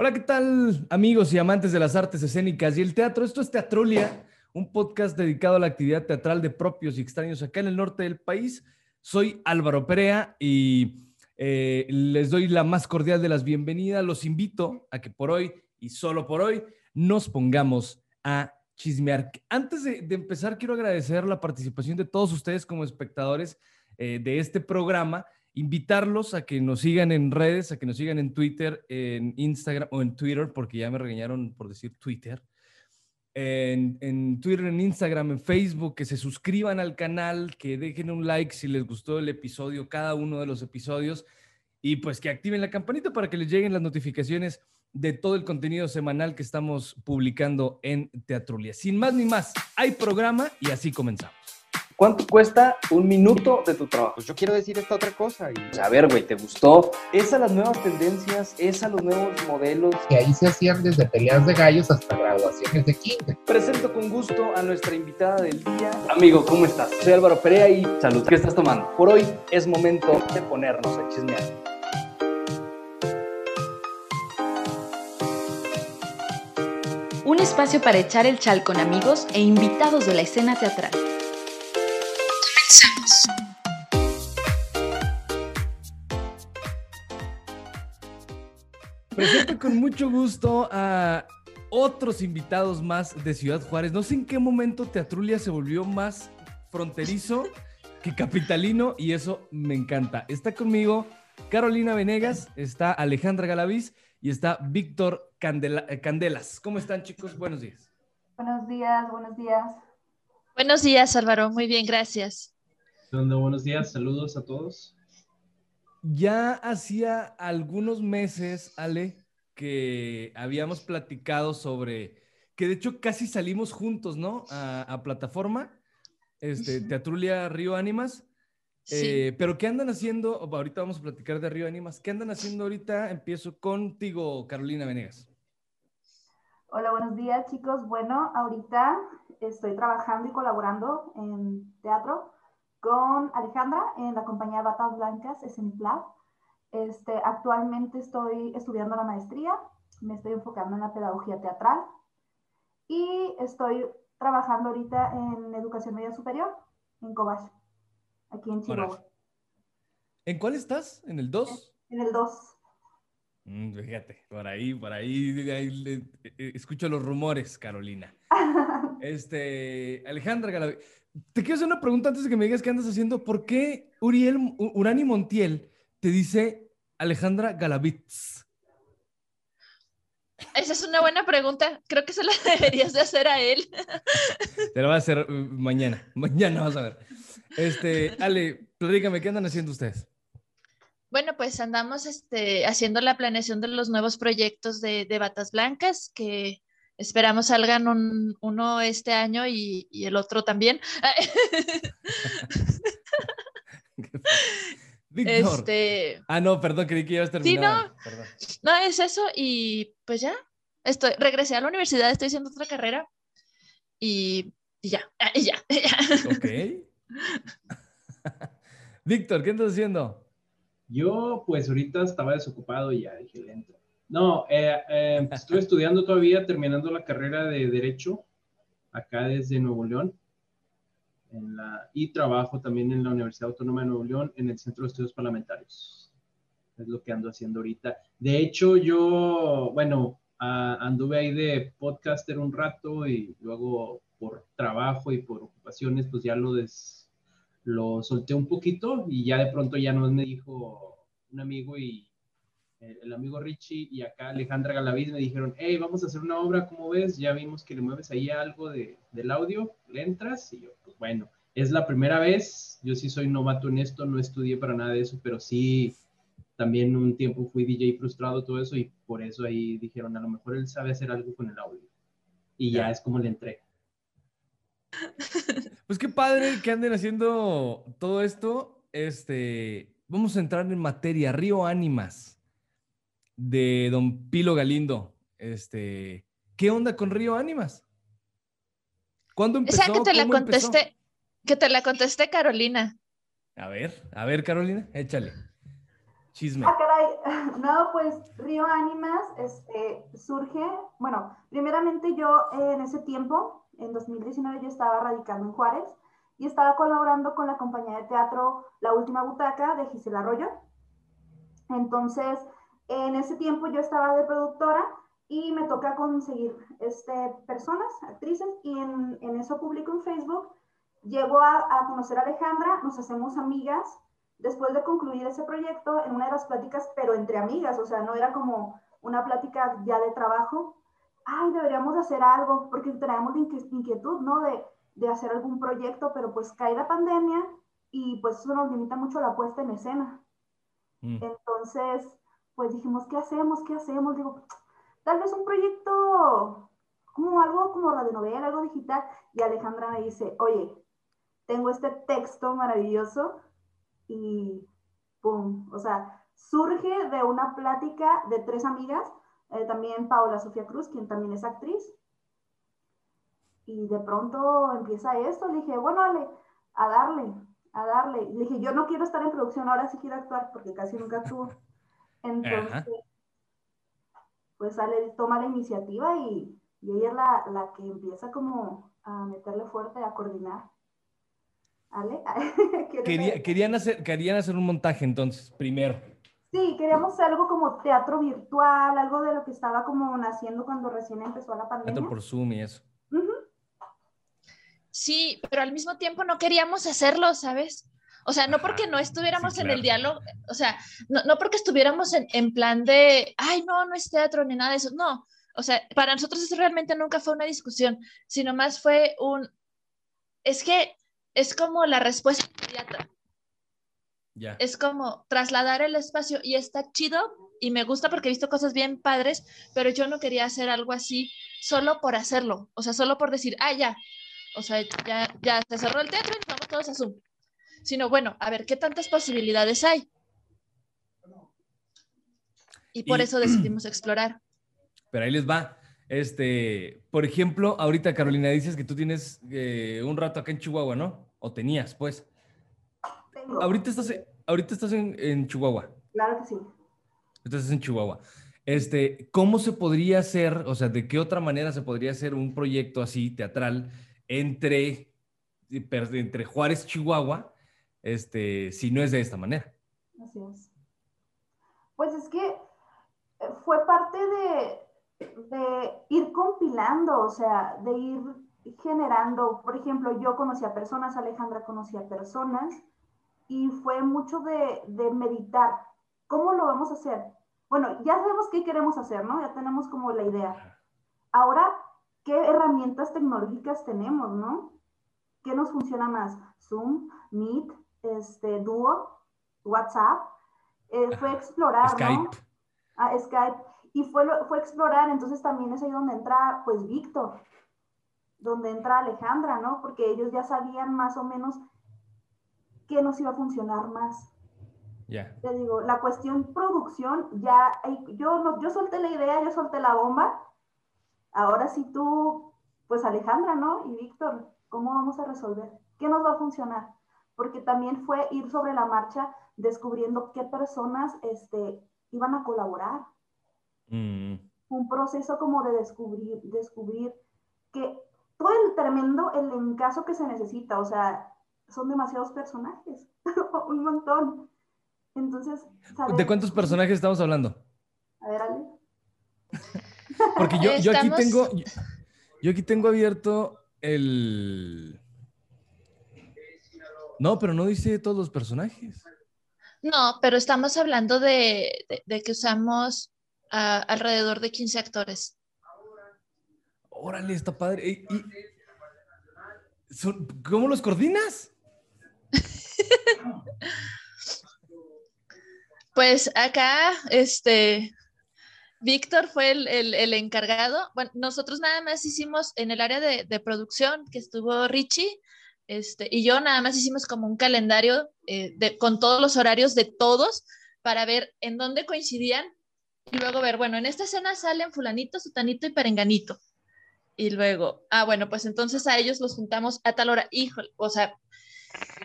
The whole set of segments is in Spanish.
Hola, ¿qué tal amigos y amantes de las artes escénicas y el teatro? Esto es Teatrolia, un podcast dedicado a la actividad teatral de propios y extraños acá en el norte del país. Soy Álvaro Perea y eh, les doy la más cordial de las bienvenidas. Los invito a que por hoy y solo por hoy nos pongamos a chismear. Antes de, empezar, quiero agradecer la participación de todos ustedes como espectadores eh, de este programa invitarlos a que nos sigan en redes, a que nos sigan en Twitter, en Instagram o en Twitter, porque ya me regañaron por decir Twitter. En, Twitter, en Instagram, en Facebook, que se suscriban al canal, que dejen un like si les gustó el episodio, cada uno de los episodios, y pues que activen la campanita para que les lleguen las notificaciones de todo el contenido semanal que estamos publicando en Teatrulia. Sin más ni más, hay programa y así comenzamos. ¿Cuánto cuesta un minuto de tu trabajo? Pues yo quiero decir esta otra cosa. Y... A ver, güey, ¿te gustó? Es a las nuevas tendencias, es a los nuevos modelos. Que ahí se hacían desde peleas de gallos hasta graduaciones de kinder. Presento con gusto a nuestra invitada del día. Amigo, ¿cómo estás? Soy Álvaro Perea y salud. ¿Qué estás tomando? Por hoy es momento de ponernos a chismear. Un espacio para echar el chal con amigos e invitados de la escena teatral. Presento con mucho gusto a otros invitados más de Ciudad Juárez. No sé en qué momento Teatrulia se volvió más fronterizo que capitalino y eso me encanta. Está conmigo Carolina Venegas, está Alejandra Galaviz y está Víctor Candelas. ¿Cómo están chicos? Buenos días. Buenos días, buenos días. Buenos días Álvaro, muy bien, gracias. Buenos días, saludos a todos. Ya hacía algunos meses, Ale, que habíamos platicado sobre que de hecho casi salimos juntos, ¿no? A, plataforma, este, Teatrulia Río Ánimas. Eh, pero ¿qué andan haciendo? Ahorita vamos a platicar de Río Ánimas. ¿Qué andan haciendo ahorita? Empiezo contigo, Carolina Venegas. Hola, buenos días, chicos. Bueno, ahorita estoy trabajando y colaborando en teatro con Alejandra en la compañía Batas Blancas, Esceniplab. Este, actualmente estoy estudiando la maestría, me estoy enfocando en la pedagogía teatral y estoy trabajando ahorita en educación media superior en Cobach, aquí en Chihuahua. ¿En cuál estás? ¿En el 2? En el 2. Mm, fíjate, por ahí, por ahí, eh, eh, escucho los rumores, Carolina. este, Alejandra Galavi, te quiero hacer una pregunta antes de que me digas qué andas haciendo. ¿Por qué Uriel, Urani Montiel te dice Alejandra Galavitz? Esa es una buena pregunta. Creo que se la deberías de hacer a él. Te la voy a hacer uh, mañana. Mañana vas a ver. Este, Ale, platícame, ¿qué andan haciendo ustedes? Bueno, pues andamos este, haciendo la planeación de los nuevos proyectos de, de Batas Blancas, que Esperamos salgan uno este año y, el otro también. Este... Ah, no, perdón, creí que ya a terminar. Sí, no. No, es eso y pues ya. Estoy, regresé a la universidad, estoy haciendo otra carrera y, ya, y ya, Ok. Víctor, ¿qué estás haciendo? Yo, pues ahorita estaba desocupado y ya dije, lento. No, eh, eh, estoy estudiando todavía, terminando la carrera de Derecho acá desde Nuevo León. Y trabajo también en la Universidad Autónoma de Nuevo León en el Centro de Estudios Parlamentarios. Es lo que ando haciendo ahorita. De hecho, yo, bueno, anduve ahí de podcaster un rato y luego por trabajo y por ocupaciones, pues ya lo, des, lo solté un poquito y ya de pronto ya no me dijo un amigo y el amigo Richie y acá Alejandra Galaviz me dijeron, hey, vamos a hacer una obra, ¿cómo ves? Ya vimos que le mueves ahí algo de, del audio, le entras y yo, pues bueno, es la primera vez, yo sí soy novato en esto, no estudié para nada de eso, pero sí, también un tiempo fui DJ frustrado, todo eso, y por eso ahí dijeron, a lo mejor él sabe hacer algo con el audio. Y ya, es como le entré. Pues qué padre que anden haciendo todo esto. Este, vamos a entrar en materia, Río Ánimas de Don Pilo Galindo. Este, ¿qué onda con Río Ánimas? ¿Cuándo empezó? Esa que te la contesté, que te la contesté Carolina. A ver, a ver, Carolina, échale. Chisme. Ah, caray. No, pues Río Ánimas este, surge, bueno, primeramente yo eh, en ese tiempo, en 2019, yo estaba radicando en Juárez y estaba colaborando con la compañía de teatro La Última Butaca de Gisela Arroyo. Entonces, en ese tiempo yo estaba de productora y me toca conseguir este, personas, actrices, y en, en eso publico en Facebook. Llego a, a conocer a Alejandra, nos hacemos amigas. Después de concluir ese proyecto, en una de las pláticas, pero entre amigas, o sea, no era como una plática ya de trabajo, ay, deberíamos hacer algo, porque teníamos inquietud, ¿no? De, de hacer algún proyecto, pero pues cae la pandemia y pues eso nos limita mucho la puesta en escena. Mm. Entonces, pues dijimos, ¿qué hacemos? ¿Qué hacemos? Digo, tal vez un proyecto como algo como radionovela, algo digital. Y Alejandra me dice, oye, tengo este texto maravilloso y ¡pum! O sea, surge de una plática de tres amigas, eh, también Paola Sofía Cruz, quien también es actriz. Y de pronto empieza esto, le dije, bueno, dale, a darle, a darle. Le dije, yo no quiero estar en producción, ahora sí quiero actuar, porque casi nunca actúo. Entonces, pues sale, toma la iniciativa y, ella es la, la, que empieza como a meterle fuerte, a coordinar. ¿Ale? querían, hacer, querían hacer un montaje entonces, primero. Sí, queríamos hacer algo como teatro virtual, algo de lo que estaba como naciendo cuando recién empezó la pandemia. Teatro por Zoom y eso. Sí, pero al mismo tiempo no queríamos hacerlo, ¿sabes? O sea, no porque no estuviéramos en el diálogo, o sea, no, no porque estuviéramos en, en, plan de, ay, no, no es teatro ni nada de eso, no. O sea, para nosotros eso realmente nunca fue una discusión, sino más fue un, es que es como la respuesta inmediata. Ya. Es como trasladar el espacio y está chido y me gusta porque he visto cosas bien padres, pero yo no quería hacer algo así solo por hacerlo, o sea, solo por decir, ah, ya, o sea, ya, ya se cerró el teatro y nos vamos todos a Zoom. Sino, bueno, a ver, ¿qué tantas posibilidades hay? Y por eso decidimos explorar. Pero ahí les va. Este, por ejemplo, ahorita Carolina dices que tú tienes eh, un rato acá en Chihuahua, ¿no? O tenías, pues. Tengo. Ahorita estás, ahorita estás en, en Chihuahua. Claro que sí. Estás en Chihuahua. Este, ¿cómo se podría hacer, o sea, de qué otra manera se podría hacer un proyecto así teatral entre, entre Juárez, Chihuahua, este, si no es de esta manera. Así es. Pues es que eh, fue parte de, de ir compilando, o sea, de ir generando, por ejemplo, yo conocía personas, Alejandra conocía personas, y fue mucho de, de, meditar. ¿Cómo lo vamos a hacer? Bueno, ya sabemos qué queremos hacer, ¿no? Ya tenemos como la idea. Ahora qué herramientas tecnológicas tenemos, ¿no? ¿Qué nos funciona más? Zoom, Meet, este, Duo, WhatsApp. Eh, fue explorar, Skype. ¿no? Ah, Skype. Y fue, fue explorar, entonces también es ahí donde entra, pues, Víctor, donde entra Alejandra, ¿no? Porque ellos ya sabían más o menos qué nos iba a funcionar más. Ya. Te digo, la cuestión producción, ya, yo, no, yo solté la idea, yo solté la bomba, Ahora sí tú, pues Alejandra, ¿no? Y Víctor, ¿cómo vamos a resolver? ¿Qué nos va a funcionar? Porque también fue ir sobre la marcha descubriendo qué personas este, iban a colaborar. Mm. Un proceso como de descubrir, descubrir que todo el tremendo, el encaso que se necesita, o sea, son demasiados personajes, un montón. Entonces, ¿de cuántos personajes estamos hablando? A ver, Ale. Porque yo, yo aquí tengo, yo, aquí tengo abierto el... No, pero no dice todos los personajes. No, pero estamos hablando de, de, que usamos uh, alrededor de 15 actores. Órale, está padre. ¿Y, y ¿Cómo los coordinas? pues acá, este, Víctor fue el, encargado. Bueno, nosotros nada más hicimos en el área de, producción, que estuvo Richie, este, y yo nada más hicimos como un calendario eh, con todos los horarios de todos para ver en dónde coincidían y luego ver, bueno, en esta escena salen fulanito, sutanito y perenganito. Y luego, ah, bueno, pues entonces a ellos los juntamos a tal hora. Híjole, o sea,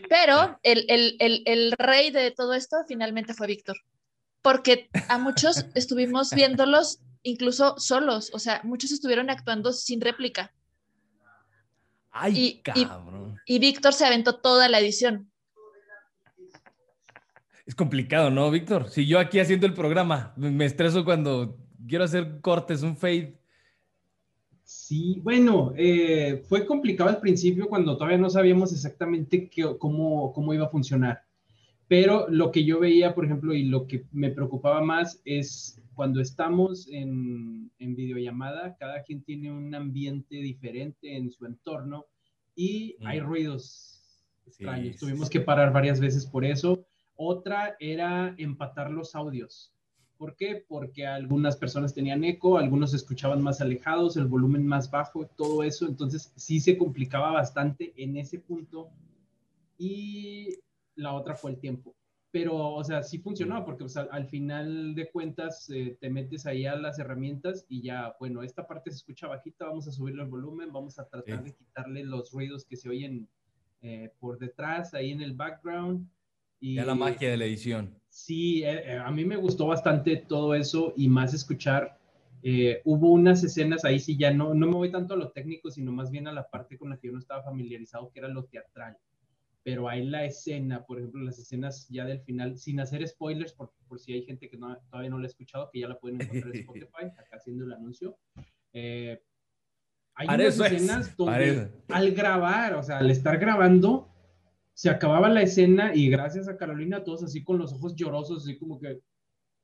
pero el, el rey de todo esto finalmente fue Víctor. porque a muchos estuvimos viéndolos incluso solos, o sea, muchos estuvieron actuando sin réplica. Ay, Y- y- cabrón. Y Víctor se aventó toda la edición. Es complicado, ¿no, Víctor? Si yo aquí haciendo el programa, me me estreso cuando quiero hacer cortes, un fade. Sí, bueno, eh, fue complicado al principio cuando todavía no sabíamos exactamente qué- cómo, cómo iba a funcionar. Pero lo que yo veía, por ejemplo, y lo que me preocupaba más es cuando estamos en, en videollamada, cada quien tiene un ambiente diferente en su entorno y hay Mm. ruidos extraños. Sí, Tuvimos sí. que parar varias veces por eso. Otra era empatar los audios. ¿Por qué? Porque algunas personas tenían eco, algunos escuchaban más alejados, el volumen más bajo, todo eso. Entonces sí se complicaba bastante en ese punto. Y la otra fue el tiempo. Pero, o sea, sí funcionó porque o sea, al final de cuentas eh, te metes ahí a las herramientas y ya, bueno, esta parte se escucha bajita, vamos a subirle el volumen, vamos a tratar de quitarle los ruidos que se oyen eh, por detrás, ahí en el background. Y, Ya la magia de la edición. Sí, eh, a mí me gustó bastante todo eso y más escuchar. hubo unas escenas ahí, sí, ya no, no me voy tanto a lo técnico, sino más bien a la parte con la que yo no estaba familiarizado, que era lo teatral. Pero ahí la escena, por ejemplo, las escenas ya del final, sin hacer spoilers, por, por si hay gente que no- todavía no la ha escuchado, que ya la pueden encontrar en Spotify, acá haciendo el anuncio. Eh, hay Para unas eso es, escenas donde al grabar, o sea, al estar grabando, se acababa la escena y gracias a Carolina, todos así con los ojos llorosos, así como que,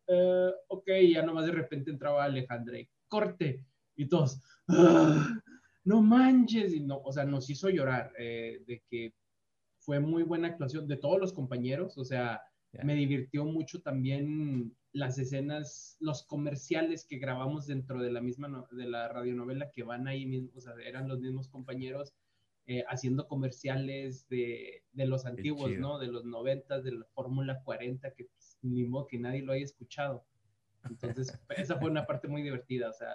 eh, ok, ya nomás de repente entraba Alejandra y corte, y todos, "Ah, no manches, y no, o sea, nos hizo llorar eh, de que fue muy buena actuación de todos los compañeros, o sea, me divirtió mucho también las escenas, los comerciales que grabamos dentro de la misma, no- de la radionovela que van ahí mismo, o sea, eran los mismos compañeros eh, haciendo comerciales de, de los antiguos. ¿no? De los 90, de la Fórmula 40, que pues, ni modo que nadie lo haya escuchado. Entonces, esa fue una parte muy divertida, o sea,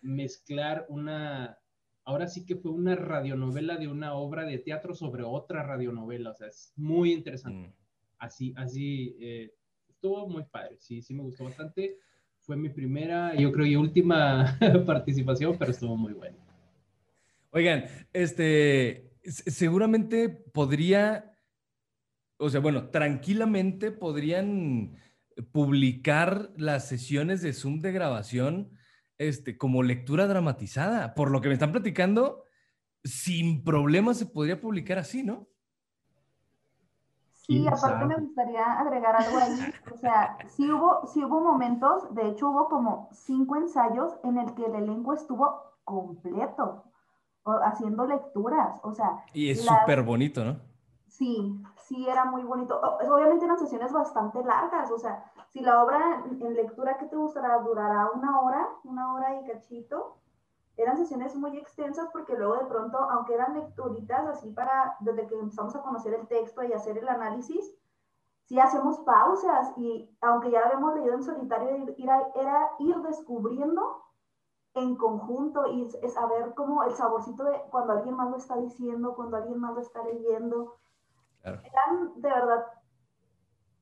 mezclar una, ahora sí que fue una radionovela de una obra de teatro sobre otra radionovela, o sea, es muy interesante. Mm. Así, así, eh, estuvo muy padre, sí, sí me gustó bastante. Fue mi primera, yo creo, y última participación, pero estuvo muy bueno. Oigan, este, se- seguramente podría, o sea, bueno, tranquilamente podrían publicar las sesiones de Zoom de grabación, este, como lectura dramatizada. Por lo que me están platicando, sin problema se podría publicar así, ¿no? Sí, ¿Quién aparte me gustaría agregar algo ahí. O sea, sí hubo, sí hubo momentos, de hecho hubo como cinco ensayos en el que el elenco estuvo completo, o- haciendo lecturas. O sea, Y es las- súper bonito, ¿no? Sí, sí era muy bonito. Obviamente eran sesiones bastante largas, o sea, si la obra en lectura que te gustará durará una hora, una hora y cachito, eran sesiones muy extensas porque luego de pronto, aunque eran lecturitas así para, desde que empezamos a conocer el texto y hacer el análisis, sí hacemos pausas y aunque ya lo habíamos leído en solitario, era ir descubriendo en conjunto y saber como el saborcito de cuando alguien más lo está diciendo, cuando alguien más lo está leyendo. Claro. eran de verdad,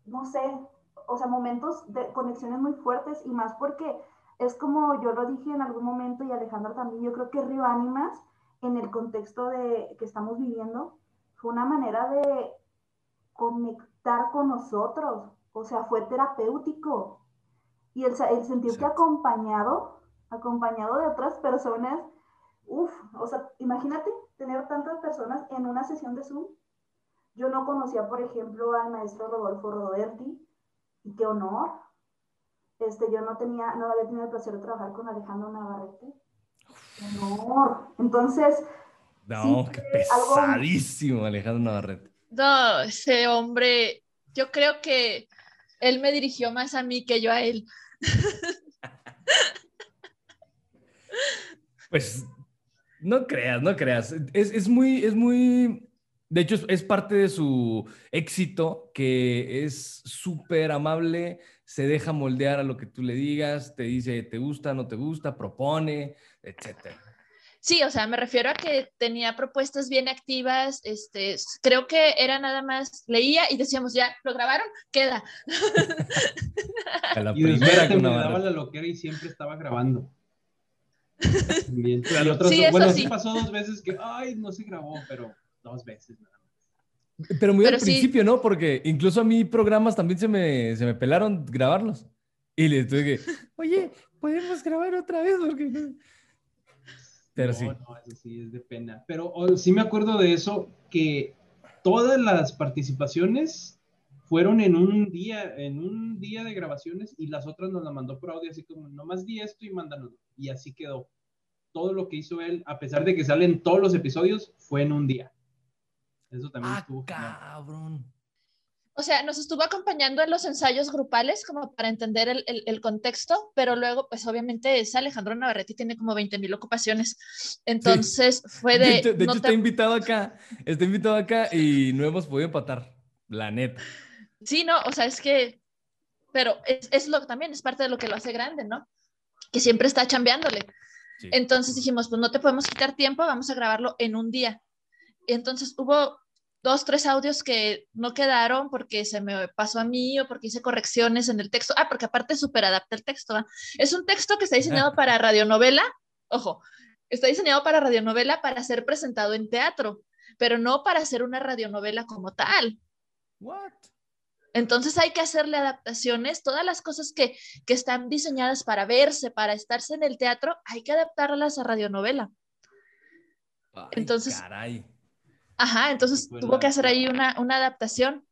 no sé, o sea, momentos de conexiones muy fuertes y más porque es como yo lo dije en algún momento y Alejandra también, yo creo que Río Ánimas, en el contexto de, que estamos viviendo, fue una manera de conectar con nosotros, o sea, fue terapéutico. Y el, el sentirte Exacto. acompañado, acompañado de otras personas, uff, o sea, imagínate tener tantas personas en una sesión de Zoom. Yo no conocía, por ejemplo, al maestro Rodolfo Rodoberti, y qué honor. Este, yo no tenía, no había tenido el placer de trabajar con Alejandro Navarrete. Qué honor. Entonces, No, Sí, qué algo- pesadísimo, Alejandro Navarrete. No, ese hombre, yo creo que él me dirigió más a mí que yo a él. Pues no creas, no creas. Es, es muy, es muy, de hecho es, parte de su éxito que es súper amable, se deja moldear a lo que tú le digas, te dice te gusta, no te gusta, propone, etcétera. Sí, o sea, me refiero a que tenía propuestas bien activas, este, creo que era nada más, leía y decíamos, ya, ¿lo grabaron? Queda. A la y primera que me daba la loquera y siempre estaba grabando. Bien. sí, bueno, sí. pasó dos veces que, ay, no se grabó, pero dos veces nada más. Pero muy al principio, ¿no? Porque incluso a mí programas también se me, se me pelaron grabarlos. Y les tuve que, oye, podemos grabar otra vez porque... Pero sí. No, eso sí es de pena. Pero oh, sí me acuerdo de eso, que todas las participaciones fueron en un día, en un día de grabaciones y las otras nos las mandó por audio, así como nomás di esto y mándanos. Y así quedó. Todo lo que hizo él, a pesar de que salen todos los episodios, fue en un día. Eso también ah, estuvo. Cabrón. O sea, nos estuvo acompañando en los ensayos grupales como para entender el, el, contexto, pero luego, pues obviamente es Alejandro Navarrete tiene como 20 mil ocupaciones. Entonces fue de... De, de hecho, está invitado acá, está invitado acá y no hemos podido empatar, la neta. Sí, no, o sea, es que, pero es, es lo también, es parte de lo que lo hace grande, ¿no? Que siempre está chambeándole. Entonces dijimos, pues no te podemos quitar tiempo, vamos a grabarlo en un día. Entonces hubo dos, tres audios que no quedaron porque se me pasó a mí o porque hice correcciones en el texto. Ah, porque aparte super adapta el texto. Es un texto que está diseñado para radionovela. Ojo, está diseñado para radionovela para ser presentado en teatro, pero no para hacer una radionovela como tal. What? Entonces hay que hacerle adaptaciones, todas las cosas que, que están diseñadas para verse, para estarse en el teatro, hay que adaptarlas a radionovela. Entonces, caray. Ajá, entonces tuvo que hacer ahí una, una adaptación.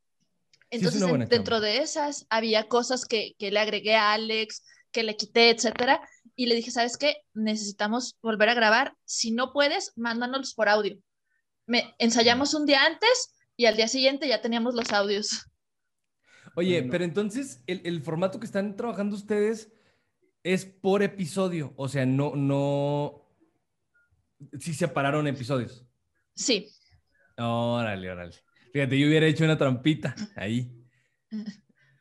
Entonces, dentro de esas, había cosas que, que, le agregué a Alex, que le quité, etcétera, y le dije, ¿sabes qué? Necesitamos volver a grabar. Si no puedes, mándanos por audio. Me, ensayamos un día antes y al día siguiente ya teníamos los audios. Oye, pero entonces, el, el, formato que están trabajando ustedes es por episodio, o sea, no, no, sí separaron episodios. Sí. Órale, órale. Fíjate, yo hubiera hecho una trampita ahí.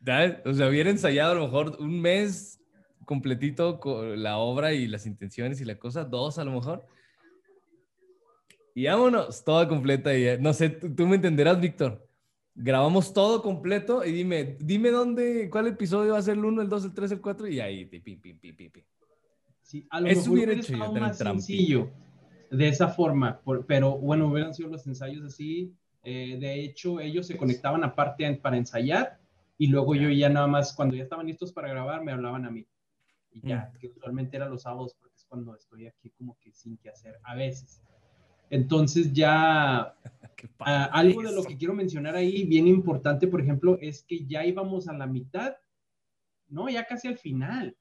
¿Sabes? O sea, hubiera ensayado a lo mejor un mes completito con la obra y las intenciones y la cosa, dos a lo mejor. Y vámonos, toda completa. Y, no sé, tú, me entenderás, Víctor. Grabamos todo completo y dime, dime dónde, cuál episodio va a ser el 1, el 2, el 3, el 4 y ahí, pi, pi, pi, pi, pi. Sí, a lo Eso hubiera hecho yo, más sencillo de esa forma, pero bueno, hubieran sido los ensayos así. Eh, de hecho, ellos se conectaban aparte para ensayar y luego yo ya nada más, cuando ya estaban listos para grabar, me hablaban a mí. Y ya, mm. que usualmente era los sábados porque es cuando estoy aquí como que sin que hacer, a veces. Entonces ya ah, algo de lo que quiero mencionar ahí, bien importante, por ejemplo, es que ya íbamos a la mitad, no, ya casi al final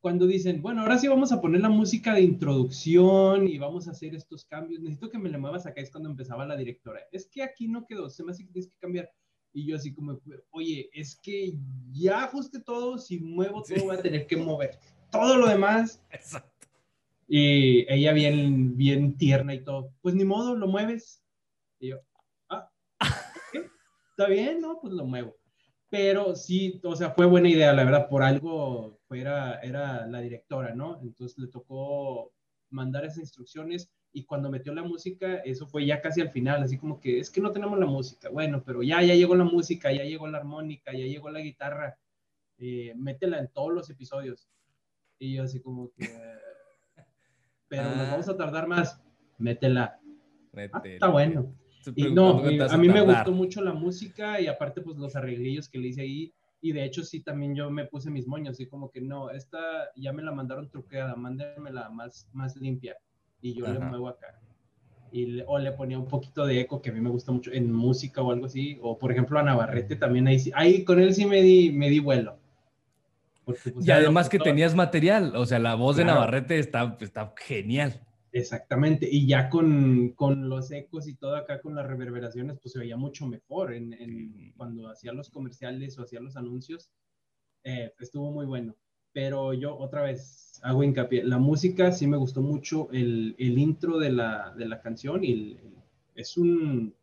cuando dicen, bueno, ahora sí vamos a poner la música de introducción y vamos a hacer estos cambios, necesito que me la muevas acá, es cuando empezaba la directora. Es que aquí no quedó, se me hace que tienes que cambiar. Y yo así como, oye, es que ya ajuste todo, si muevo todo voy a tener que mover. Todo lo demás. Exacto. Y ella bien, bien tierna y todo, pues ni modo, lo mueves. Y yo, ah, ¿qué? ¿está bien? No, pues lo muevo pero sí, o sea, fue buena idea, la verdad, por algo era, era la directora, ¿no? Entonces le tocó mandar esas instrucciones y cuando metió la música, eso fue ya casi al final, así como que es que no tenemos la música, bueno, pero ya, ya llegó la música, ya llegó la armónica, ya llegó la guitarra, eh, métela en todos los episodios. Y yo así como que, pero nos vamos a tardar más, métela. Ah, está bueno. Y no, a mí me gustó mucho la música y aparte pues los arreglillos que le hice ahí. Y de hecho sí, también yo me puse mis moños, así como que no, esta ya me la mandaron truqueada, mándenmela más, más limpia. Y yo le muevo acá. Y o le ponía un poquito de eco que a mí me gusta mucho en música o algo así. O por ejemplo a Navarrete también ahí, ahí con él sí me di, me di vuelo. Pues, y además que tenías material, o sea, la voz de Navarrete está, está genial. Exactamente, y ya con, con, los ecos y todo acá con las reverberaciones, pues se veía mucho mejor en, en cuando hacía los comerciales o hacía los anuncios, eh, estuvo muy bueno. Pero yo otra vez hago hincapié, la música sí me gustó mucho, el, el intro de la, de la canción y es un,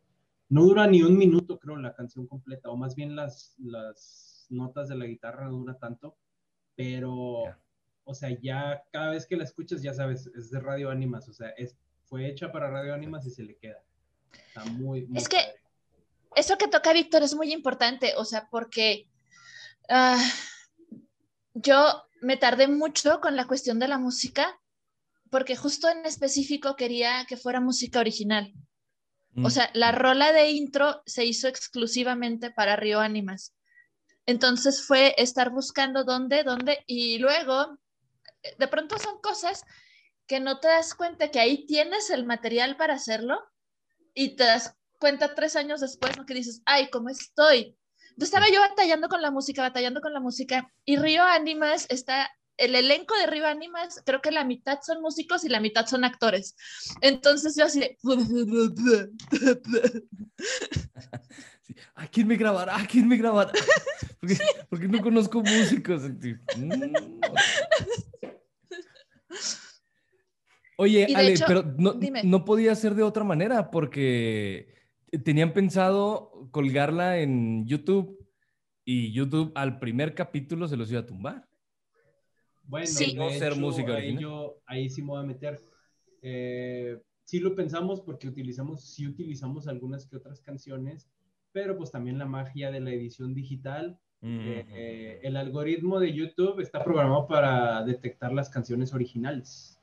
no dura ni un minuto creo la canción completa, o más bien las, las notas de la guitarra no dura tanto, pero o sea, ya cada vez que la escuchas ya sabes, es de Radio Ánimas, o sea, es fue hecha para Radio Ánimas y se le queda. Está muy, muy Es que- padre. Eso que toca Víctor es muy importante, o sea, porque ah, yo me tardé mucho con la cuestión de la música, porque justo en específico quería que fuera música original. O Mm. sea, la rola de intro se hizo exclusivamente para Río Ánimas. Entonces fue estar buscando dónde, dónde, y luego, de pronto son cosas que no te das cuenta que ahí tienes el material para hacerlo y te das cuenta tres años después, ¿no? Que dices, ay, ¿cómo estoy? Entonces estaba yo batallando con la música, batallando con la música, y Río Ánimas está, el elenco de Río Ánimas, creo que la mitad son músicos y la mitad son actores. Entonces yo así de... Sí. ¿A quién me grabará? ¿A quién me grabará? Porque, porque no conozco músicos. Mm. Oye, Ale, hecho, pero no, dime. no podía ser de otra manera porque tenían pensado colgarla en YouTube y YouTube al primer capítulo se los iba a tumbar. Bueno, Sí. de No ser hecho, música ahí, yo, ahí sí me voy a meter. Eh, sí lo pensamos porque utilizamos, sí utilizamos algunas que otras canciones, pero pues también la magia de la edición digital. eh, eh, el algoritmo de YouTube está programado para detectar las canciones originales.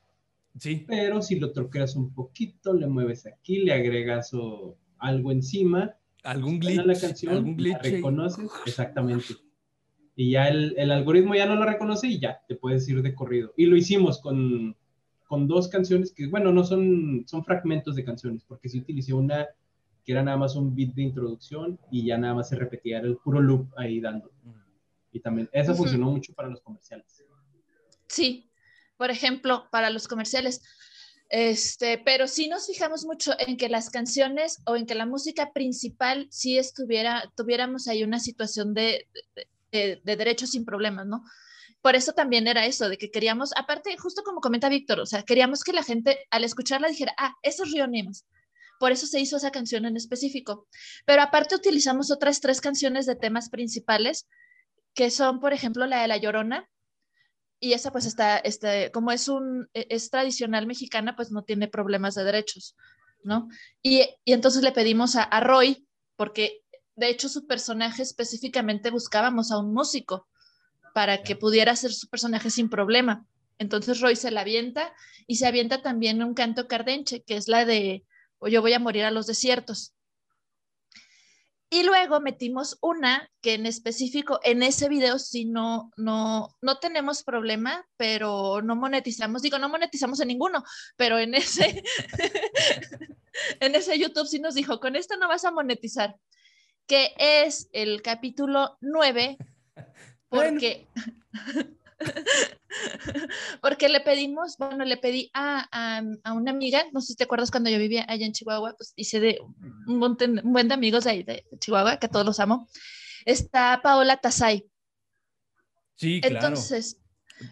Sí, Pero si lo troqueas un poquito, le mueves aquí, le agregas o algo encima, algún glitch, la canción, algún glitch. reconoces, exactamente. Y ya el, el algoritmo ya no la reconoce y ya te puedes ir de corrido. Y lo hicimos con, con dos canciones que, bueno, no son, son fragmentos de canciones, porque sí utilicé una que era nada más un beat de introducción y ya nada más se repetía, era el puro loop ahí dando. Y también, eso Ujú. funcionó mucho para los comerciales. Sí, por ejemplo, para los comerciales. Este, pero sí nos fijamos mucho en que las canciones o en que la música principal sí estuviera, tuviéramos ahí una situación de, de, de- de derechos sin problemas, ¿no? Por eso también era eso, de que queríamos, aparte, justo como comenta Víctor, o sea, queríamos que la gente al escucharla dijera, ah, eso es Río Nimas. Por eso se hizo esa canción en específico. Pero aparte utilizamos otras tres canciones de temas principales, que son, por ejemplo, la de La Llorona, y esa pues está, este, como es un, e- es tradicional mexicana, pues no tiene problemas de derechos, ¿no? Y, y entonces le pedimos a, a Roy, porque de hecho su personaje específicamente buscábamos a un músico para que pudiera hacer su personaje sin problema. Entonces Roy se la avienta y se avienta también un canto cardenche, que es la de "O Yo voy a morir a los desiertos. Y luego metimos una que en específico en ese video sí no, no, no tenemos problema, pero no monetizamos. Digo, no monetizamos en ninguno, pero en ese, en ese YouTube sí nos dijo, con esto no vas a monetizar, que es el capítulo 9, Bueno. porque, porque le pedimos, bueno, le pedí a, a, a una amiga, no sé si te acuerdas cuando yo vivía allá en Chihuahua, pues hice de un, montón- un buen de amigos de ahí, de Chihuahua, que a todos los amo. Está Paola Tasay. Sí, claro. Entonces,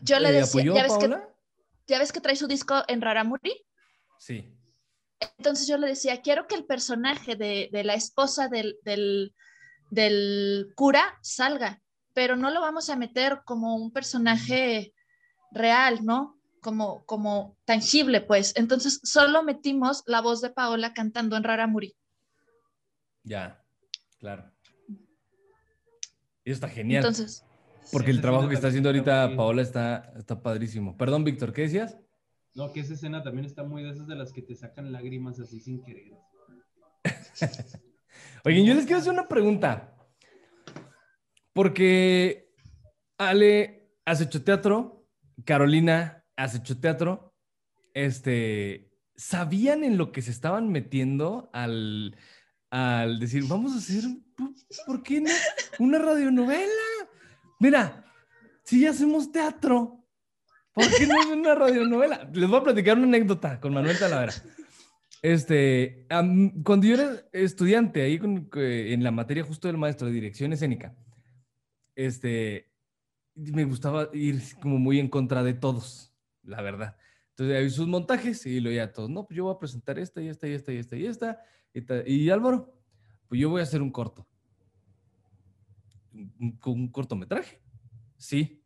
yo le ¿Eh, decía, ¿Apoyó ya ves, que, ya ves que trae su disco en Raramuri. Sí. Entonces yo le decía, quiero que el personaje de, de la esposa del, del, del cura salga, pero no lo vamos a meter como un personaje real, ¿no? Como, como tangible, pues. Entonces solo metimos la voz de Paola cantando en Raramuri. Ya, claro. Eso está genial. Entonces, porque el trabajo que está haciendo ahorita Paola está, está padrísimo. Perdón, Víctor, ¿qué decías? No, que esa escena también está muy de esas de las que te sacan lágrimas así sin querer. Oigan, yo les quiero hacer una pregunta. Porque Ale has hecho teatro, Carolina has hecho teatro. Este, ¿sabían en lo que se estaban metiendo al, al decir, vamos a hacer, ¿por- ¿por qué no? Una radionovela. Mira, si ya hacemos teatro, ¿por qué no es una radionovela? Les voy a platicar una anécdota con Manuel Talavera. Este, cuando yo era estudiante ahí que- en la materia justo del maestro de dirección escénica, este, me gustaba ir como muy en contra de todos, la verdad. Entonces hay sus montajes y lo ya todos, no, pues yo voy a presentar esta y esta y esta y esta y esta. Y, ta- y Álvaro, pues yo voy a hacer un corto. ¿Un, un- un cortometraje? Sí.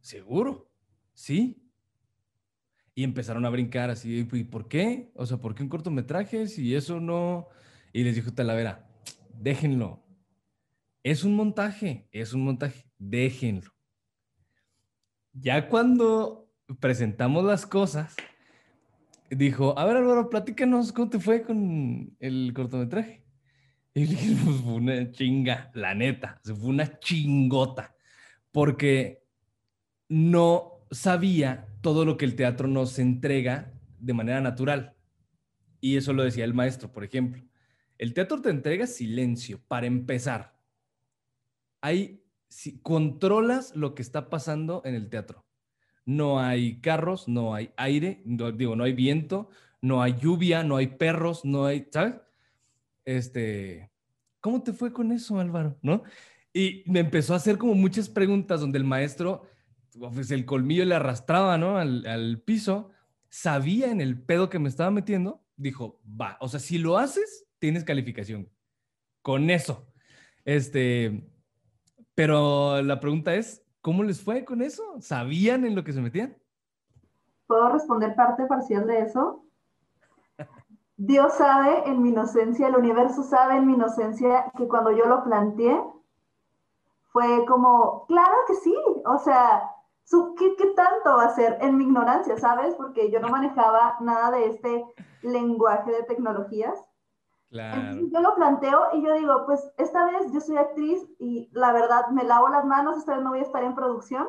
¿Seguro? Sí. Y empezaron a brincar así, ¿y por qué? O sea, ¿por qué un cortometraje si eso no? Y les dijo Talavera, déjenlo. Es un montaje, es un montaje, déjenlo. Ya cuando presentamos las cosas, dijo, a ver Álvaro, platícanos cómo te fue con el cortometraje. Y le dije, pues fue una chinga, la neta, se fue una chingota, porque no sabía todo lo que el teatro nos entrega de manera natural. Y eso lo decía el maestro, por ejemplo. El teatro te entrega silencio, para empezar. Hay, si, controlas lo que está pasando en el teatro. No hay carros, no hay aire, no, digo, no hay viento, no hay lluvia, no hay perros, no hay, ¿sabes? Este, ¿cómo te fue con eso, Álvaro? ¿No? Y me empezó a hacer como muchas preguntas donde el maestro pues el colmillo le arrastraba, ¿no? Al, piso, sabía en el pedo que me estaba metiendo, dijo, va, o sea, si lo haces, tienes calificación. Con eso. Este, pero la pregunta es, ¿cómo les fue con eso? ¿Sabían en lo que se metían? ¿Puedo responder parte parcial de eso? Dios sabe en mi inocencia, el universo sabe en mi inocencia que cuando yo lo planteé, fue como, claro que sí, o sea, ¿Qué, ¿qué, tanto va a ser en mi ignorancia, sabes? Porque yo no manejaba nada de este lenguaje de tecnologías. Claro. yo lo planteo y yo digo, pues esta vez yo soy actriz y la verdad me lavo las manos, esta vez no voy a estar en producción.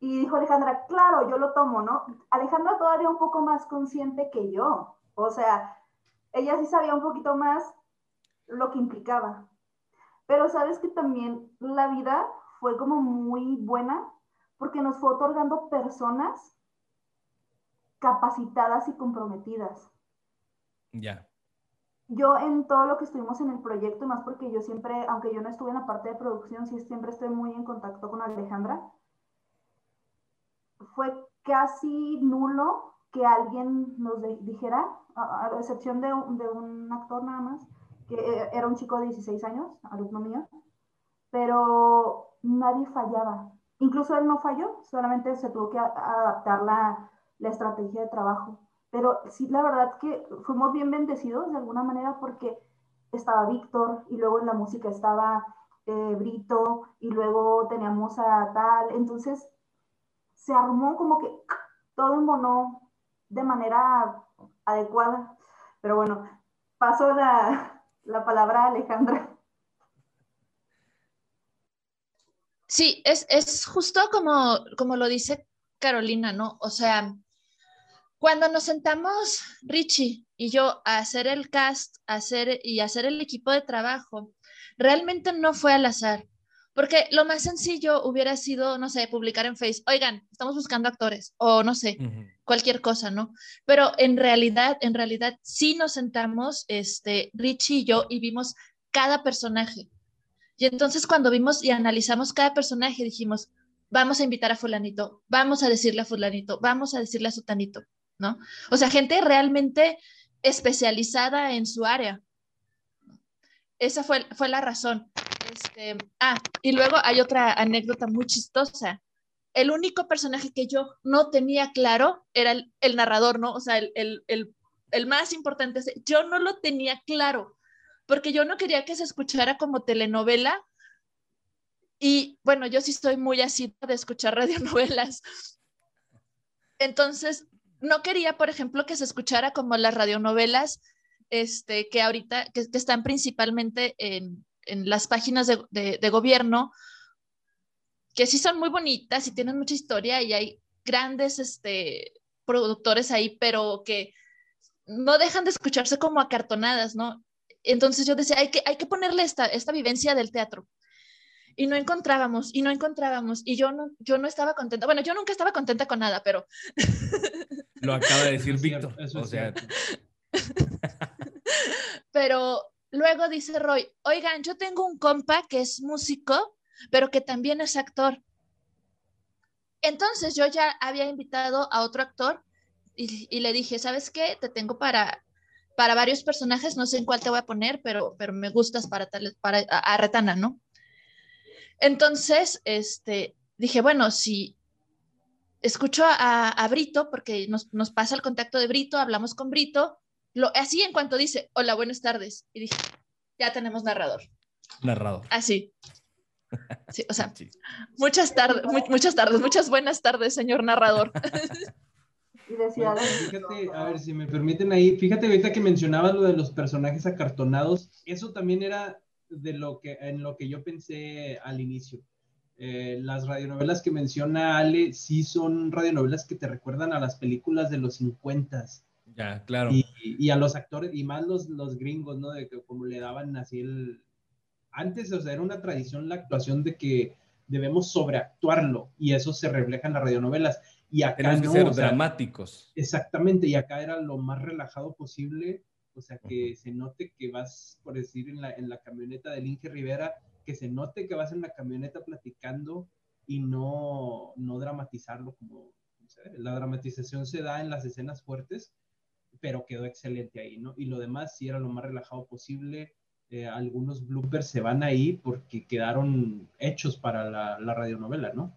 Y dijo Alejandra, claro, yo lo tomo, ¿no? Alejandra todavía un poco más consciente que yo. O sea, ella sí sabía un poquito más lo que implicaba. Pero sabes que también la vida fue como muy buena porque nos fue otorgando personas capacitadas y comprometidas. Ya. Yo en todo lo que estuvimos en el proyecto, más porque yo siempre, aunque yo no estuve en la parte de producción, sí siempre estoy muy en contacto con Alejandra, fue casi nulo que alguien nos dijera, a, excepción de un, de un actor nada más, que eh, era un chico de 16 años, alumno mío, pero nadie fallaba. Incluso él no falló, solamente se tuvo que adaptar la, estrategia de trabajo. Pero sí, la verdad que fuimos bien bendecidos de alguna manera porque estaba Víctor y luego en la música estaba eh, Brito y luego teníamos a tal. Entonces se armó como que todo embonó de manera adecuada. Pero bueno, paso la, la palabra a Alejandra. Sí, es, es justo como, como lo dice Carolina, ¿no? O sea, cuando nos sentamos Richie y yo a hacer el cast hacer, y hacer el equipo de trabajo, realmente no fue al azar, porque lo más sencillo hubiera sido, no sé, publicar en Facebook, oigan, estamos buscando actores o no sé, cualquier cosa, ¿no? Pero en realidad, en realidad sí nos sentamos, este, Richie y yo, y vimos cada personaje. Y entonces cuando vimos y analizamos cada personaje, dijimos, vamos a invitar a fulanito, vamos a decirle a fulanito, vamos a decirle a sutanito, ¿no? O sea, gente realmente especializada en su área. Esa fue, fue la razón. Este, ah, y luego hay otra anécdota muy chistosa. El único personaje que yo no tenía claro era el, el narrador, ¿no? O sea, el, el, el, el más importante. Yo no lo tenía claro porque yo no quería que se escuchara como telenovela. Y bueno, yo sí estoy muy así de escuchar radionovelas. Entonces, no quería, por ejemplo, que se escuchara como las radionovelas este, que ahorita, que, están principalmente en, las páginas de, gobierno, que sí son muy bonitas y tienen mucha historia y hay grandes este, productores ahí, pero que no dejan de escucharse como acartonadas, ¿no? Entonces yo decía, hay que, hay que ponerle esta, esta vivencia del teatro. Y no encontrábamos, y no encontrábamos, y yo no, yo no estaba contenta. Bueno, yo nunca estaba contenta con nada, pero... Lo acaba de decir Víctor. O sea... pero luego dice Roy, oigan, yo tengo un compa que es músico, pero que también es actor. Entonces yo ya había invitado a otro actor y, y, le dije, ¿sabes qué? Te tengo para, para varios personajes, no sé en cuál te voy a poner, pero, pero me gustas para, tal, para a, Retana, ¿no? Entonces, este, dije, bueno, si, escucho a, a Brito, porque nos, nos, pasa el contacto de Brito, hablamos con Brito, lo, así en cuanto dice, hola, buenas tardes, y dije, ya tenemos narrador. Narrador. Así. Sí, o sea, muchas tardes, muchas tardes, muchas buenas tardes, señor narrador. Y decía, fíjate, a ver si me permiten ahí, fíjate ahorita que mencionabas lo de los personajes acartonados, eso también era de lo que en lo que yo pensé al inicio. Eh, las radionovelas que menciona Ale sí son radionovelas que te recuerdan a las películas de los 50 ya, claro. Y, y, a los actores, y más los, los gringos, ¿no? De que como le daban así el... Antes, o sea, era una tradición la actuación de que debemos sobreactuarlo y eso se refleja en las radionovelas. Y acá no, que ser dramáticos. Exactamente, y acá era lo más relajado posible, o sea, que se note que vas, por decir, en la, en la camioneta de Inge Rivera, que se note que vas en la camioneta platicando y no, no dramatizarlo como, la dramatización se da en las escenas fuertes, pero quedó excelente ahí, ¿no? Y lo demás sí era lo más relajado posible. Eh, algunos bloopers se van ahí porque quedaron hechos para la, la, radionovela, ¿no?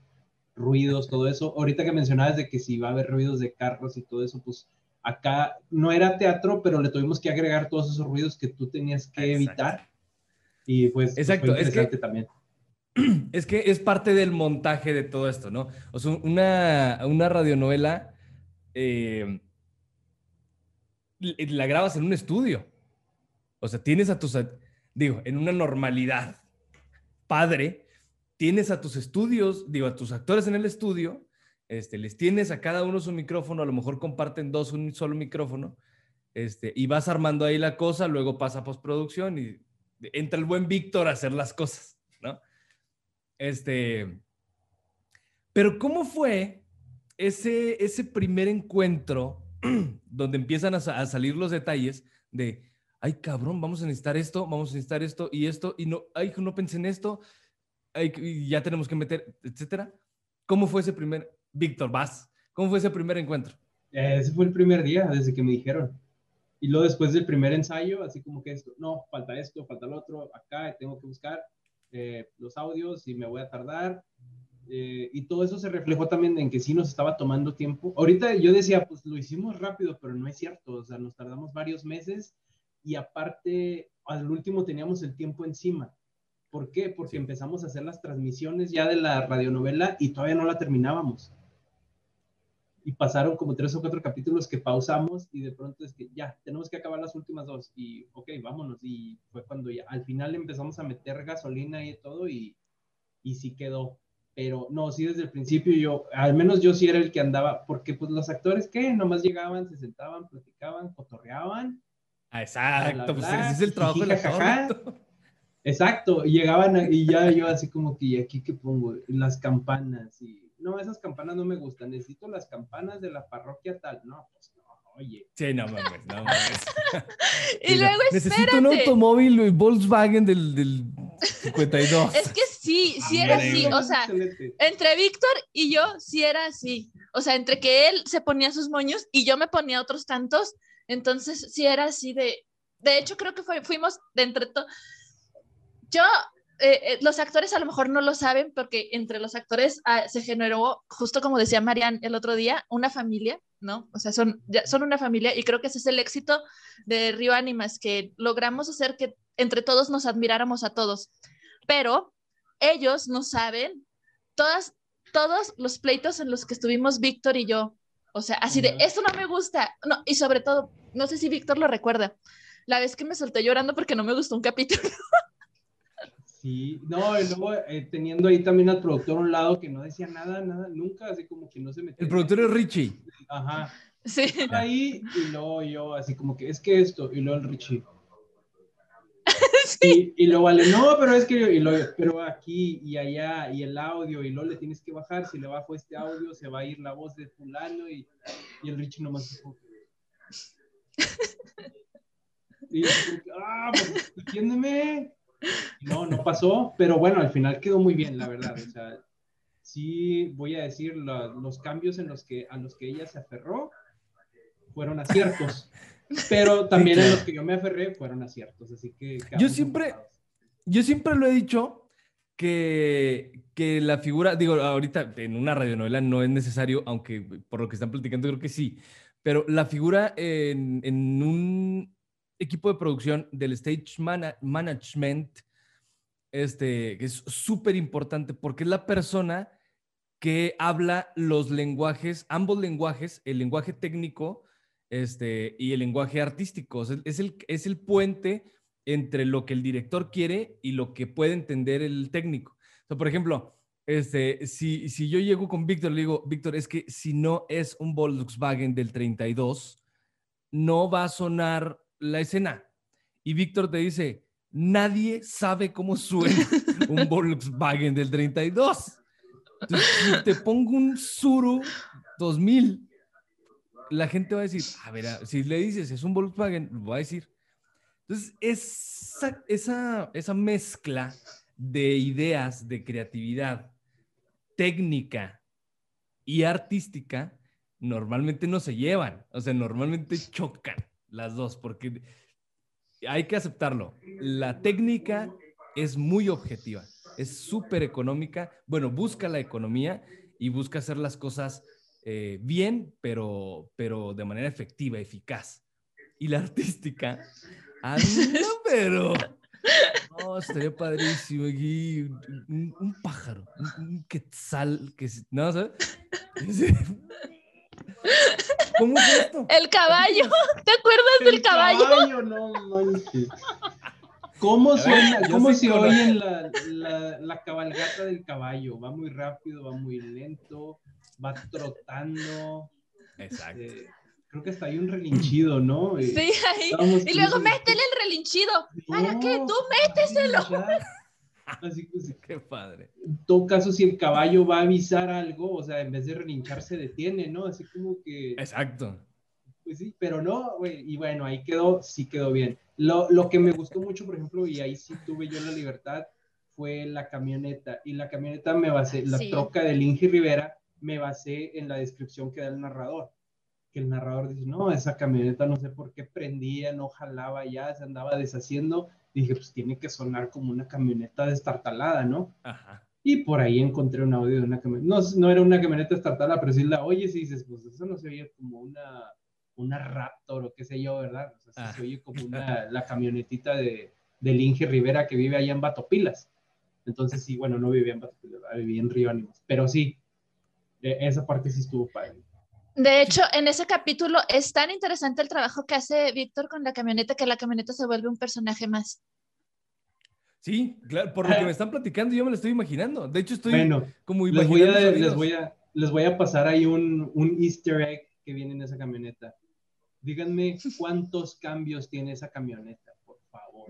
Ruidos, todo eso. Ahorita que mencionabas de que si va a haber ruidos de carros y todo eso, pues acá no era teatro, pero le tuvimos que agregar todos esos ruidos que tú tenías que evitar. Y pues, Exacto. es que, también. Es que es parte del montaje de todo esto, ¿no? O sea, una, una radionovela eh, la grabas en un estudio. O sea, tienes a tus, digo, en una normalidad padre, tienes a tus estudios, digo, a tus actores en el estudio, este, les tienes a cada uno su micrófono, a lo mejor comparten dos, un solo micrófono, este, y vas armando ahí la cosa, luego pasa a postproducción y entra el buen Víctor a hacer las cosas, ¿no? Este, pero ¿cómo fue ese, ese primer encuentro donde empiezan a, salir los detalles de, ay cabrón, vamos a necesitar esto, vamos a necesitar esto y esto, y no, ay, no pensé en esto, ya tenemos que meter, etcétera. ¿Cómo fue ese primer, Víctor, vas, cómo fue ese primer encuentro? ese fue el primer día, desde que me dijeron. Y luego después del primer ensayo, así como que esto, no, falta esto, falta lo otro, acá tengo que buscar eh, los audios y me voy a tardar. Eh, y todo eso se reflejó también en que sí nos estaba tomando tiempo. Ahorita yo decía, pues lo hicimos rápido, pero no es cierto, o sea, nos tardamos varios meses y aparte al último teníamos el tiempo encima. ¿Por qué? Porque empezamos a hacer las transmisiones ya de la radionovela y todavía no la terminábamos. Y pasaron como tres o cuatro capítulos que pausamos y de pronto es que ya, tenemos que acabar las últimas dos y ok, vámonos. Y fue cuando ya al final empezamos a meter gasolina y todo y, y sí quedó pero no, sí desde el principio yo, al menos yo sí era el que andaba, porque pues los actores que nomás llegaban, se sentaban, platicaban, cotorreaban. Ah, exacto, pues ese es el trabajo de la Exacto, y llegaban y ya yo así como que, ¿y aquí qué pongo? Las campanas y, no, esas campanas no me gustan, necesito las campanas de la parroquia tal, no, pues no, oye. Sí, no mames, no mames. y luego Necesito un automóvil Volkswagen del, del 52. es que sí, sí era así. O sea, entre Víctor y yo sí era así. O sea, entre que él se ponía sus moños y yo me ponía otros tantos. Entonces sí era así de. De hecho, creo que fuimos de entre todos. Yo, eh, eh, los actores a lo mejor no lo saben porque entre los actores ah, se generó, justo como decía Marian el otro día, una familia, ¿no? O sea, son, son una familia y creo que ese es el éxito de Río Ánimas, que logramos hacer que entre todos nos admiráramos a todos. Pero ellos no saben todas, todos los pleitos en los que estuvimos Víctor y yo. O sea, así de, esto no me gusta. No, y sobre todo, no sé si Víctor lo recuerda, la vez que me solté llorando porque no me gustó un capítulo. Sí, no, y luego eh, teniendo ahí también al productor a un lado que no decía nada, nada, nunca, así como que no se metía. El productor es Richie. Ajá. Sí. Ahí, y luego yo, así como que, es que esto, y luego el Richie. Y, y, lo vale, no, pero es que, y lo, pero aquí y allá, y el audio, y luego le tienes que bajar, si le bajo este audio, se va a ir la voz de fulano, y, y el Richie nomás dijo, y ah, pues, entiéndeme. No, no pasó, pero bueno, al final quedó muy bien, la verdad, o sea, sí voy a decir, los cambios en los que, a los que ella se aferró fueron aciertos. Pero también en los que yo me aferré fueron aciertos, así que... Yo siempre, yo siempre lo he dicho, que, que la figura, digo, ahorita en una radionovela no es necesario, aunque por lo que están platicando creo que sí, pero la figura en, en un equipo de producción del stage mana- management, este, que es súper importante porque es la persona que habla los lenguajes, ambos lenguajes, el lenguaje técnico este, y el lenguaje artístico. Es, el, es el puente entre lo que el director quiere y lo que puede entender el técnico. Por ejemplo, este, si, si yo llego con Víctor, le digo, Víctor, es que si no es un Volkswagen del 32, no va a sonar la escena. Y Víctor te dice, nadie sabe cómo suena un Volkswagen del 32. Entonces, si te pongo un Suru 2000, la gente va a decir, a ver, si le dices es un Volkswagen, lo va a decir. Entonces, esa, esa, esa mezcla de ideas, de creatividad, técnica y artística, normalmente no se llevan. O sea, normalmente chocan las dos, porque hay que aceptarlo. La técnica es muy objetiva, es súper económica. Bueno, busca la economía y busca hacer las cosas eh, bien, pero, pero de manera efectiva, eficaz. Y la artística, no, pero... No, estaría padrísimo aquí. Un, pájaro, un, quetzal, que ¿no? ¿sabes? ¿Cómo es esto? El caballo, ¿te acuerdas del El caballo? no manches. ¿Cómo ver, suena? ¿Cómo se oye la, la, la cabalgata del caballo? Va muy rápido, va muy lento, va trotando. Exacto. eh, creo que hasta hay un relinchido, ¿no? Eh, Sí, ahí. estábamos Y luego métele el relinchido. ¿Para qué? Tú méteselo. Así que sí, Qué padre. en todo caso, si el caballo va a avisar algo, o sea, en vez de relinchar, se detiene, ¿no? Así como que. Exacto. Pues sí, pero no, güey. Y bueno, ahí quedó, sí quedó bien. Lo, lo que me gustó mucho, por ejemplo, y ahí sí tuve yo la libertad, fue la camioneta. Y la camioneta me basé, la Sí. troca de Inge Rivera, me basé en la descripción que da el narrador. Que el narrador dice, no, esa camioneta no sé por qué prendía, no jalaba ya, se andaba deshaciendo. Dije, pues tiene que sonar como una camioneta destartalada, ¿no? Ajá. Y por ahí encontré un audio de una camioneta. No, no era una camioneta estartala, pero sí la oyes y dices, pues eso no se oye como una, una Raptor o qué sé yo, ¿verdad? O sea, sí Ah. se oye como una, la camionetita de, del Inge Rivera que vive allá en Batopilas. Entonces, sí, bueno, no vivía en Batopilas, vivía en Río Ánimos. Pero sí, e- esa parte sí estuvo padre. De hecho, en ese capítulo es tan interesante el trabajo que hace Víctor con la camioneta que la camioneta se vuelve un personaje más. Sí, claro, por lo que me están platicando, yo me lo estoy imaginando. De hecho, estoy Bueno, como les voy, imaginando a, les, voy a, les voy a pasar ahí un, un easter egg que viene en esa camioneta. Díganme cuántos cambios tiene esa camioneta, por favor.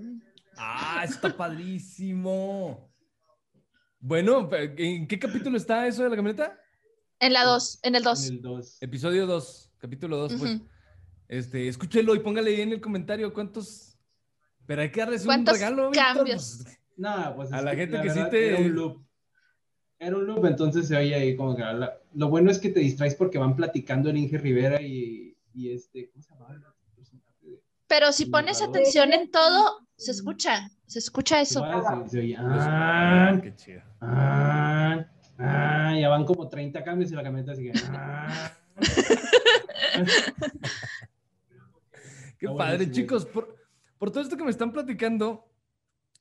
Ah, está padrísimo. Bueno, ¿en qué capítulo está eso de la camioneta? En la 2, en el En 2. el 2. Episodio 2, capítulo 2, pues. Este, escúchelo y póngale ahí en el comentario cuántos. Pero hay que darles un ¿Cuántos regalo. Víctor, cambios? pues. Nada, pues A la gente la que sí te- Era un loop. Era un loop, entonces se oye ahí como que la- lo bueno es que te distraes porque van platicando el Inge Rivera y, y este, ¿cómo se llama? el personaje de- Pero si pones atención en todo, se escucha, se escucha eso. Ah, oye, ah, Qué chido. ah, ah, ya van como 30 cambios y la camioneta sigue. ah. Qué Está padre, chicos. Por, por todo esto que me están platicando,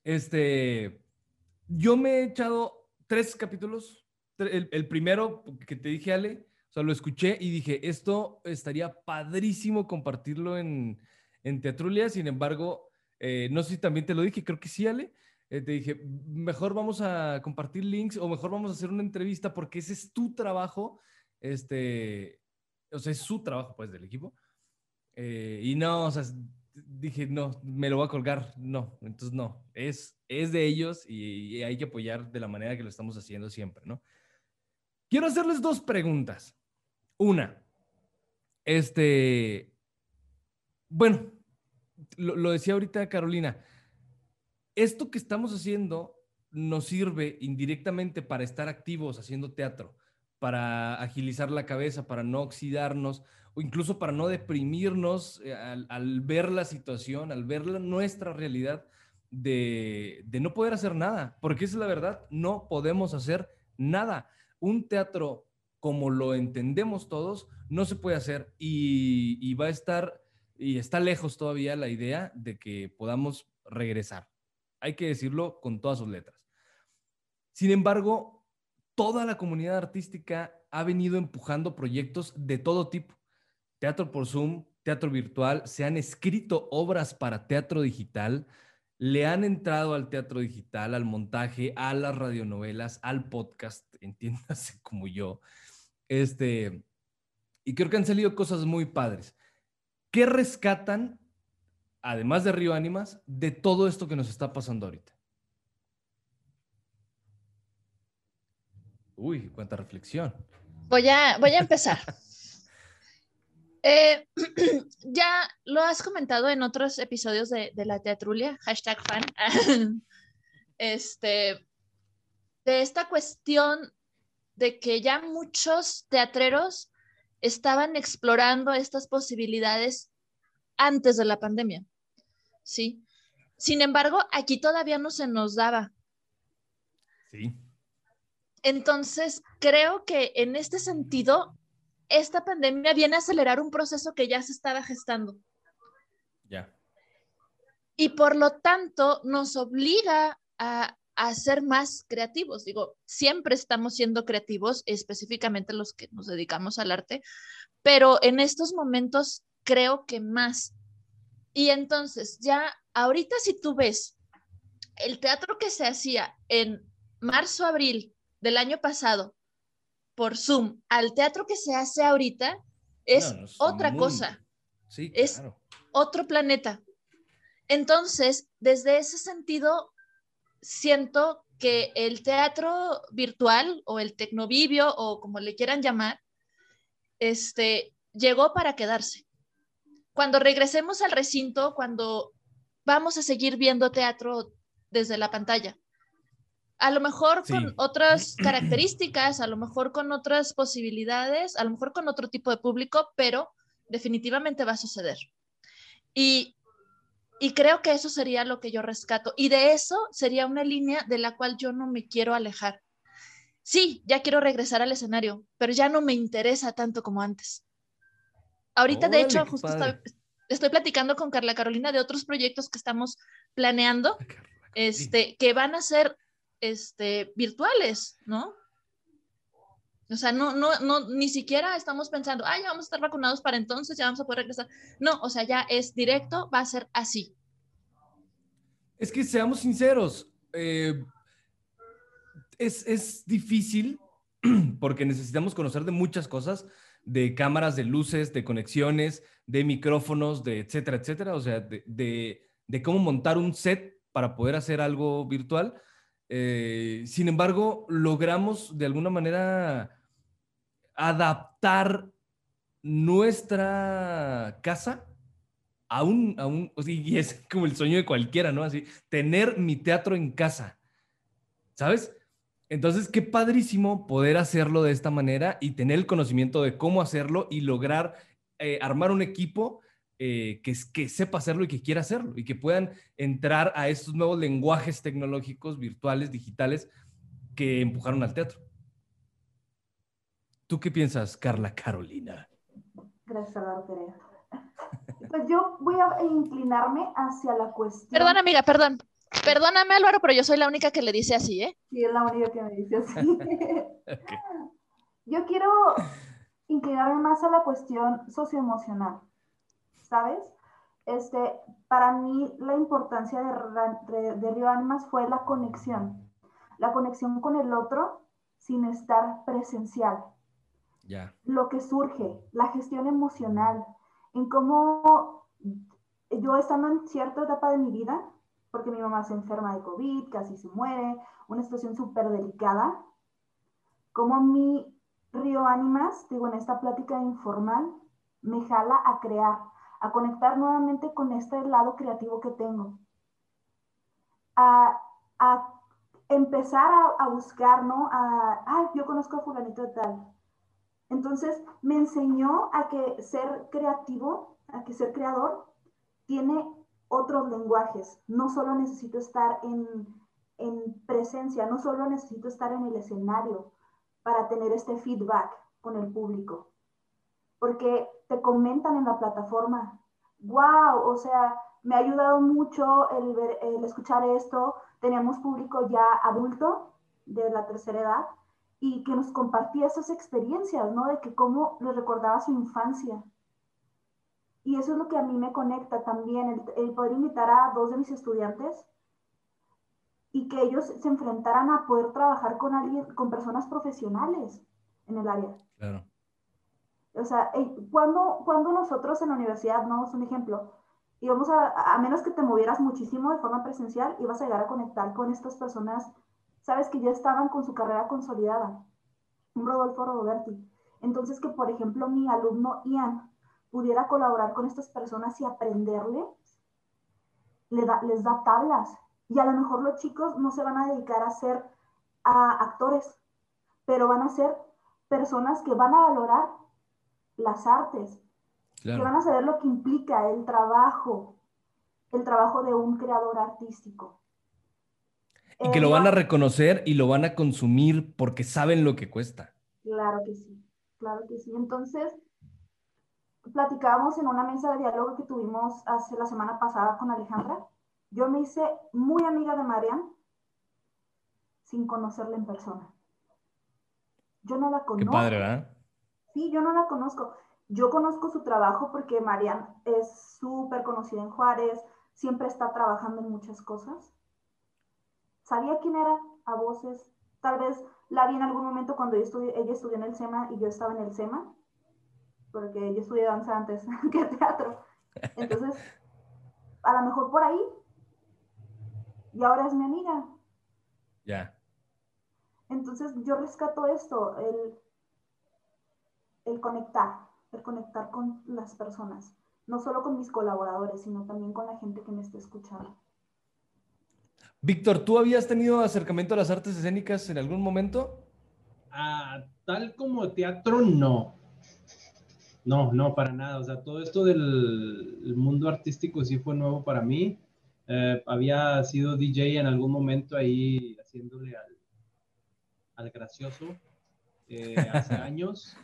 este, yo me he echado tres capítulos. El primero que te dije, Ale, o sea, lo escuché y dije, esto estaría padrísimo compartirlo en, en Teatrulia. Sin embargo, eh, no sé si también te lo dije, creo que sí, Ale. Eh, te dije, mejor vamos a compartir links o mejor vamos a hacer una entrevista porque ese es tu trabajo. Este, o sea, es su trabajo, pues, del equipo. Eh, y no, o sea, dije, no, me lo voy a colgar. No, entonces no, es, es de ellos y, y hay que apoyar de la manera que lo estamos haciendo siempre, ¿no? Quiero hacerles dos preguntas. Una, este, bueno, lo, lo decía ahorita Carolina, esto que estamos haciendo nos sirve indirectamente para estar activos haciendo teatro, para agilizar la cabeza, para no oxidarnos o incluso para no deprimirnos eh, al, ver la situación, al ver la- nuestra realidad, de, no poder hacer nada, porque esa es la verdad, no podemos hacer nada. Un teatro como lo entendemos todos, no se puede hacer y va a estar, y está lejos todavía la idea de que podamos regresar. Hay que decirlo con todas sus letras. Sin embargo, toda la comunidad artística ha venido empujando proyectos de todo tipo. Teatro por Zoom, teatro virtual, se han escrito obras para teatro digital, le han entrado al teatro digital, al montaje, a las radionovelas, al podcast, entiéndase como yo. Este, y creo que han salido cosas muy padres. ¿Qué rescatan, además de Río Ánimas, de todo esto que nos está pasando ahorita? Uy, cuánta reflexión. Voy a, voy a empezar. Eh, ya lo has comentado en otros episodios de, de la teatrulia, hashtag fan, este, de esta cuestión de que ya muchos teatreros estaban explorando estas posibilidades antes de la pandemia, ¿sí? Sin embargo, aquí todavía no se nos daba. Sí. Entonces, creo que en este sentido, esta pandemia viene a acelerar un proceso que ya se estaba gestando. Ya. Y por lo tanto, nos obliga a, a, ser más creativos. Digo, siempre estamos siendo creativos, específicamente los que nos dedicamos al arte, pero en estos momentos creo que más. Y entonces, ya ahorita si tú ves el teatro que se hacía en marzo, abril del año pasado por Zoom al teatro que se hace ahorita es, no, no es otra cosa. Sí, es claro. otro planeta. Entonces, desde ese sentido, siento que el teatro virtual o el tecnovivio o como le quieran llamar, este, llegó para quedarse. Cuando regresemos al recinto, cuando vamos a seguir viendo teatro desde la pantalla, a lo mejor Sí. con otras características, a lo mejor con otras posibilidades, a lo mejor con otro tipo de público, pero definitivamente va a suceder. Y, y creo que eso sería lo que yo rescato. Y de eso sería una línea de la cual yo no me quiero alejar. Sí, ya quiero regresar al escenario, pero ya no me interesa tanto como antes. Ahorita, de hecho, justo estoy platicando con Carla Carolina de otros proyectos que estamos planeando este, que van a ser este, virtuales, ¿no? O sea, no, no, no, ni siquiera estamos pensando, ah, ya vamos a estar vacunados para entonces, ya vamos a poder regresar. No, o sea, ya es directo, va a ser así. Es que seamos sinceros, eh, es, es difícil porque necesitamos conocer de muchas cosas, de cámaras, de luces, de conexiones, de micrófonos, de etcétera, etcétera, o sea, de, de- cómo montar un set para poder hacer algo virtual. Eh, sin embargo, logramos de alguna manera adaptar nuestra casa a un, a un y es como el sueño de cualquiera, ¿no? Así, tener mi teatro en casa, ¿sabes? Entonces, qué padrísimo poder hacerlo de esta manera y tener el conocimiento de cómo hacerlo y lograr eh, armar un equipo eh, que, es- que sepa hacerlo y que quiera hacerlo y que puedan entrar a estos nuevos lenguajes tecnológicos, virtuales, digitales, que empujaron al teatro. ¿Tú qué piensas, Carla Carolina? Gracias, Perea. Pues yo voy a inclinarme hacia la cuestión. Perdón, amiga, perdón. Perdóname, Álvaro, pero yo soy la única que le dice así, ¿eh? Sí, es la única que me dice así. Yo quiero inclinarme más a la cuestión socioemocional, ¿sabes? Este, para mí la importancia de, Ra- de, de Río Ánimas fue la conexión, la conexión con el otro sin estar presencial. Ya. lo que surge, la gestión emocional, en cómo yo estando en cierta etapa de mi vida, porque mi mamá se enferma de COVID, casi se muere, una situación súper delicada, como mi río ánimas, digo, en esta plática informal, me jala a crear, a conectar nuevamente con este lado creativo que tengo, a, a empezar a, a buscar, ¿no? A, ay, yo conozco a fulanito de tal, entonces me enseñó a que ser creativo, a que ser creador, tiene otros lenguajes. No solo necesito estar en, en presencia, no solo necesito estar en el escenario para tener este feedback con el público. Porque te comentan en la plataforma, wow, o sea, me ha ayudado mucho el, escuchar esto. Teníamos público ya adulto de la tercera edad y que nos compartía esas experiencias, ¿no? De que cómo le recordaba su infancia. Y eso es lo que a mí me conecta también, el, poder invitar a dos de mis estudiantes y que ellos se enfrentaran a poder trabajar con alguien, con personas profesionales en el área. Claro. O sea, cuando, cuando nosotros en la universidad, no es un ejemplo, íbamos a, a menos que te movieras muchísimo de forma presencial, ibas a llegar a conectar con estas personas, sabes, que ya estaban con su carrera consolidada. Un Rodolfo Roberti. Entonces, que por ejemplo mi alumno Ian pudiera colaborar con estas personas y aprenderles, le da, les da tablas. Y a lo mejor los chicos no se van a dedicar a ser actores, pero van a ser personas que van a valorar las artes, que van a saber lo que implica el trabajo, el trabajo de un creador artístico. Y que lo van a eh, reconocer y lo van a consumir porque saben lo que cuesta. Claro que sí, claro que sí. Entonces, platicábamos en una mesa de diálogo que tuvimos hace la semana pasada con Alejandra. Yo me hice muy amiga de Marian sin conocerla en persona. Yo no la conozco. Qué padre, ¿verdad? Sí, yo no la conozco. Yo conozco su trabajo porque Marian es súper conocida en Juárez, siempre está trabajando en muchas cosas. Sabía quién era a voces. Tal vez la vi en algún momento cuando ella estudió en el SEMA y yo estaba en el SEMA porque yo estudié danza antes que teatro. Entonces, a lo mejor por ahí. Y ahora es mi amiga. Ya. Entonces, yo rescato esto, el, el conectar, el conectar con las personas. No solo con mis colaboradores, sino también con la gente que me está escuchando. Víctor, ¿tú habías tenido acercamiento a las artes escénicas en algún momento? Ah, tal como teatro, no no, no, para nada. O sea, todo esto del mundo artístico sí fue nuevo para mí. Eh, había sido DJ en algún momento ahí haciéndole al, al gracioso eh, hace años.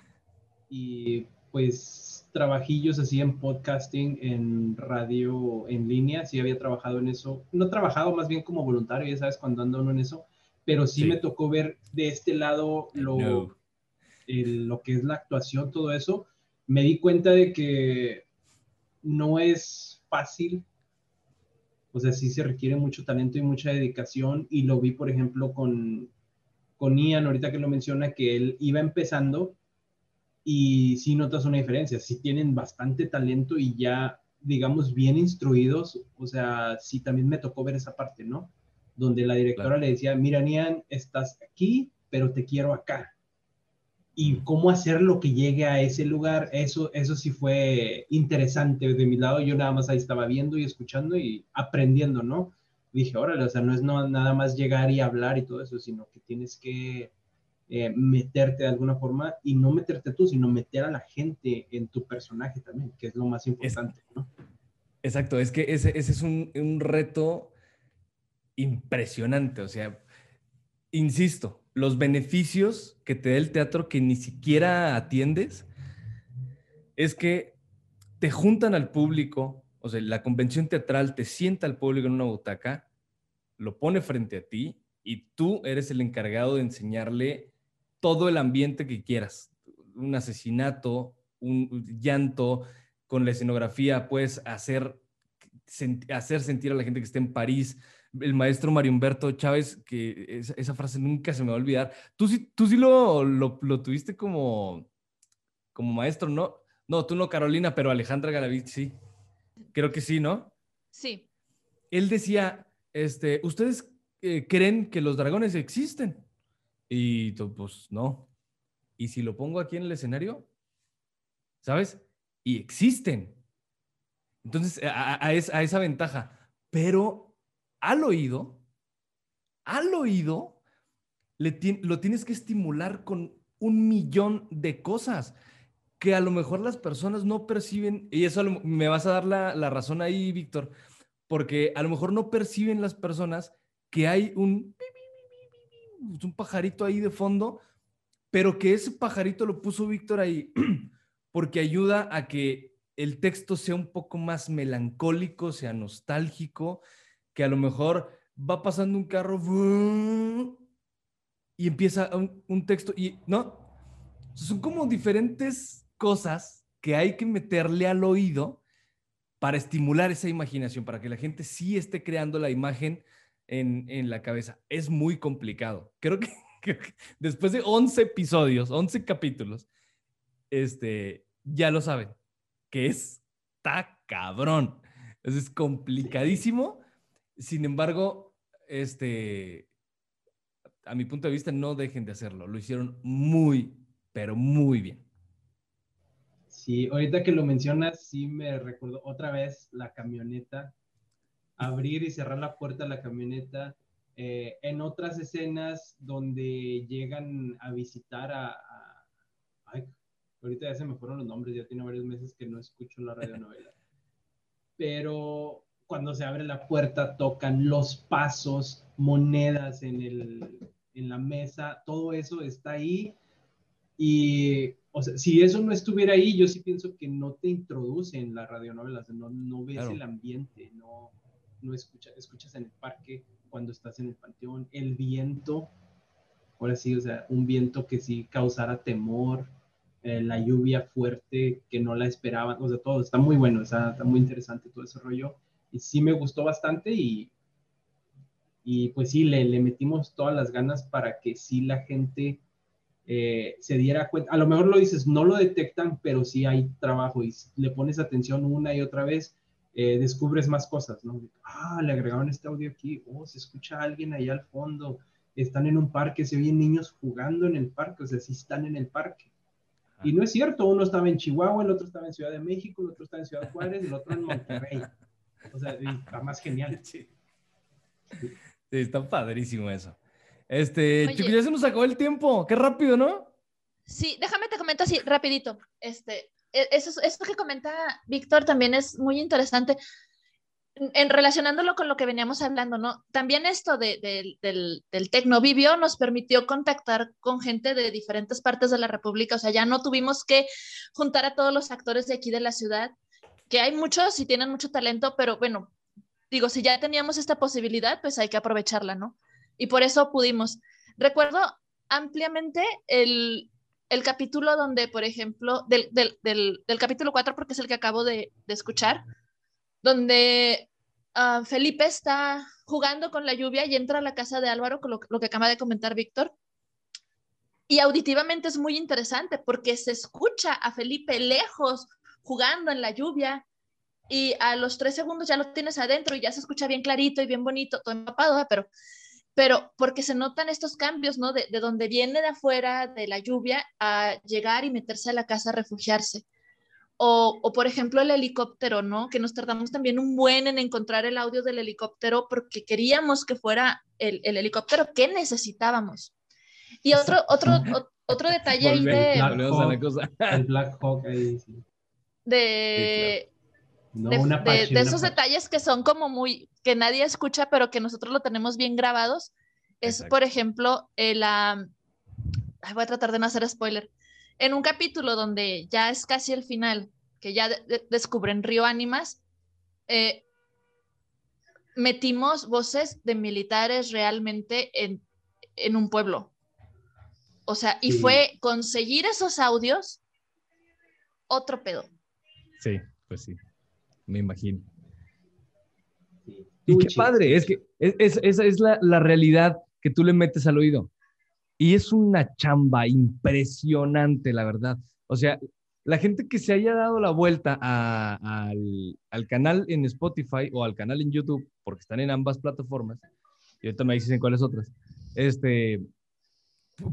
Y pues trabajillos así en podcasting, en radio en línea, sí había trabajado en eso. No trabajado más bien como voluntario, ya sabes, cuando ando uno en eso, pero sí, me tocó ver de este lado lo, lo que es la actuación, todo eso me di cuenta de que no es fácil, o sea, sí se requiere mucho talento y mucha dedicación y lo vi, por ejemplo, con, con Ian, ahorita que lo menciona, que él iba empezando y sí notas una diferencia, sí tienen bastante talento y ya, digamos, bien instruidos, o sea, sí también me tocó ver esa parte, ¿no? Donde la directora le decía, mira, Ian, estás aquí, pero te quiero acá y cómo hacer lo que llegue a ese lugar, eso, eso sí fue interesante de mi lado. Yo nada más ahí estaba viendo y escuchando y aprendiendo, ¿no? Dije, órale, o sea, no es no, nada más llegar y hablar y todo eso, sino que tienes que eh, meterte de alguna forma y no meterte tú, sino meter a la gente en tu personaje también, que es lo más importante, ¿no? Exacto, es que ese, ese es un, un reto impresionante, o sea, insisto, los beneficios que te da el teatro que ni siquiera atiendes es que te juntan al público, o sea, la convención teatral te sienta al público en una butaca, lo pone frente a ti y tú eres el encargado de enseñarle todo el ambiente que quieras. Un asesinato, un llanto, con la escenografía puedes hacer, hacer sentir a la gente que esté en París, el maestro Mario Humberto Chávez, que esa, frase nunca se me va a olvidar. Tú sí, tú sí lo, lo, tuviste como, como maestro, ¿no? No, tú no, Carolina, pero Alejandra Galavit sí. Creo que sí, ¿no? Sí. Él decía, este, ¿ustedes eh, creen que los dragones existen? Y tú, pues no. ¿Y si lo pongo aquí en el escenario? ¿Sabes? Y existen. Entonces, a, a esa ventaja. Pero al oído, al oído, lo tienes que estimular con un millón de cosas que a lo mejor las personas no perciben, y eso me vas a dar la, razón ahí, Víctor, porque a lo mejor no perciben las personas que hay un, un pajarito ahí de fondo, pero que ese pajarito lo puso Víctor ahí porque ayuda a que el texto sea un poco más melancólico, sea nostálgico, que a lo mejor va pasando un carro y empieza un, texto y no, son como diferentes cosas que hay que meterle al oído para estimular esa imaginación, para que la gente sí esté creando la imagen en, en la cabeza. Es muy complicado. Creo que, después de 11 episodios, 11 capítulos, este, ya lo saben, que es ta cabrón. Es complicadísimo. Sin embargo, este, a mi punto de vista, no dejen de hacerlo. Lo hicieron muy, pero muy bien. Sí, ahorita que lo mencionas, sí me recuerdo otra vez la camioneta, abrir y cerrar la puerta de la camioneta. Eh, en otras escenas donde llegan a visitar a, ay, ahorita ya se me fueron los nombres, ya tiene varios meses que no escucho la radionovela. Pero cuando se abre la puerta tocan los pasos, monedas en, el, en la mesa, todo eso está ahí. Y, o sea, si eso no estuviera ahí, yo sí pienso que no te introduce en la radionovela, no, no ves el ambiente, no, no escucha, escuchas en el parque cuando estás en el panteón, el viento, ahora sí, o sea, un viento que sí causara temor, eh, la lluvia fuerte que no la esperaban, o sea, todo está muy bueno, está, está muy interesante todo ese rollo, y sí me gustó bastante y, y pues sí, le, le metimos todas las ganas para que sí la gente eh, se diera cuenta, a lo mejor lo dices, no lo detectan, pero sí hay trabajo y le pones atención una y otra vez, eh, descubres más cosas, ¿no? Ah, le agregaron este audio aquí, oh, se escucha a alguien allá al fondo, están en un parque, se oyen niños jugando en el parque, o sea, sí están en el parque. Y no es cierto, uno estaba en Chihuahua, el otro estaba en Ciudad de México, el otro estaba en Ciudad Juárez, el otro en Monterrey. O sea, está más genial. Sí. sí. está padrísimo eso. Este, chicos, ya se nos acabó el tiempo. Qué rápido, ¿no? Sí, déjame te comento así, rapidito. Este, e, eso, eso que comenta Víctor también es muy interesante en relacionándolo con lo que veníamos hablando, ¿no? También esto de, del, del Tecnovivio nos permitió contactar con gente de diferentes partes de la República, o sea, ya no tuvimos que juntar a todos los actores de aquí de la ciudad, que hay muchos y tienen mucho talento, pero bueno, digo, si ya teníamos esta posibilidad, pues hay que aprovecharla, ¿no? Y por eso pudimos. Recuerdo ampliamente el, el capítulo donde, por ejemplo, del, del, del, capítulo 4, porque es el que acabo de, escuchar, donde uh, Felipe está jugando con la lluvia y entra a la casa de Álvaro, con lo, lo, que acaba de comentar Víctor. Y auditivamente es muy interesante porque se escucha a Felipe lejos jugando en la lluvia y a los tres segundos ya lo tienes adentro y ya se escucha bien clarito y bien bonito, todo empapado, pero, pero porque se notan estos cambios, ¿no? De, de donde viene de afuera, de la lluvia, a llegar y meterse a la casa a refugiarse. O, o, por ejemplo el helicóptero, ¿no? Que nos tardamos también un buen en encontrar el audio del helicóptero porque queríamos que fuera el, el helicóptero que necesitábamos. Y otro, otro, otro detalle ahí de... El Black Hawk ahí, sí. De... No, de, una de, de, esos detalles que son como muy, que nadie escucha, pero que nosotros lo tenemos bien grabados, es, Exacto. por ejemplo, el, um, voy a tratar de no hacer spoiler, en un capítulo donde ya es casi el final, que ya de descubren Río Ánimas, eh, metimos voces de militares realmente en, en un pueblo. O sea, y sí. fue conseguir esos audios otro pedo. Sí, pues sí, me imagino. Sí. Y qué padre, es que es, es, esa es la, la realidad que tú le metes al oído. Y es una chamba impresionante, la verdad. O sea, la gente que se haya dado la vuelta a, a, al, al, canal en Spotify o al canal en YouTube, porque están en ambas plataformas, y ahorita me dicen cuáles otras, este,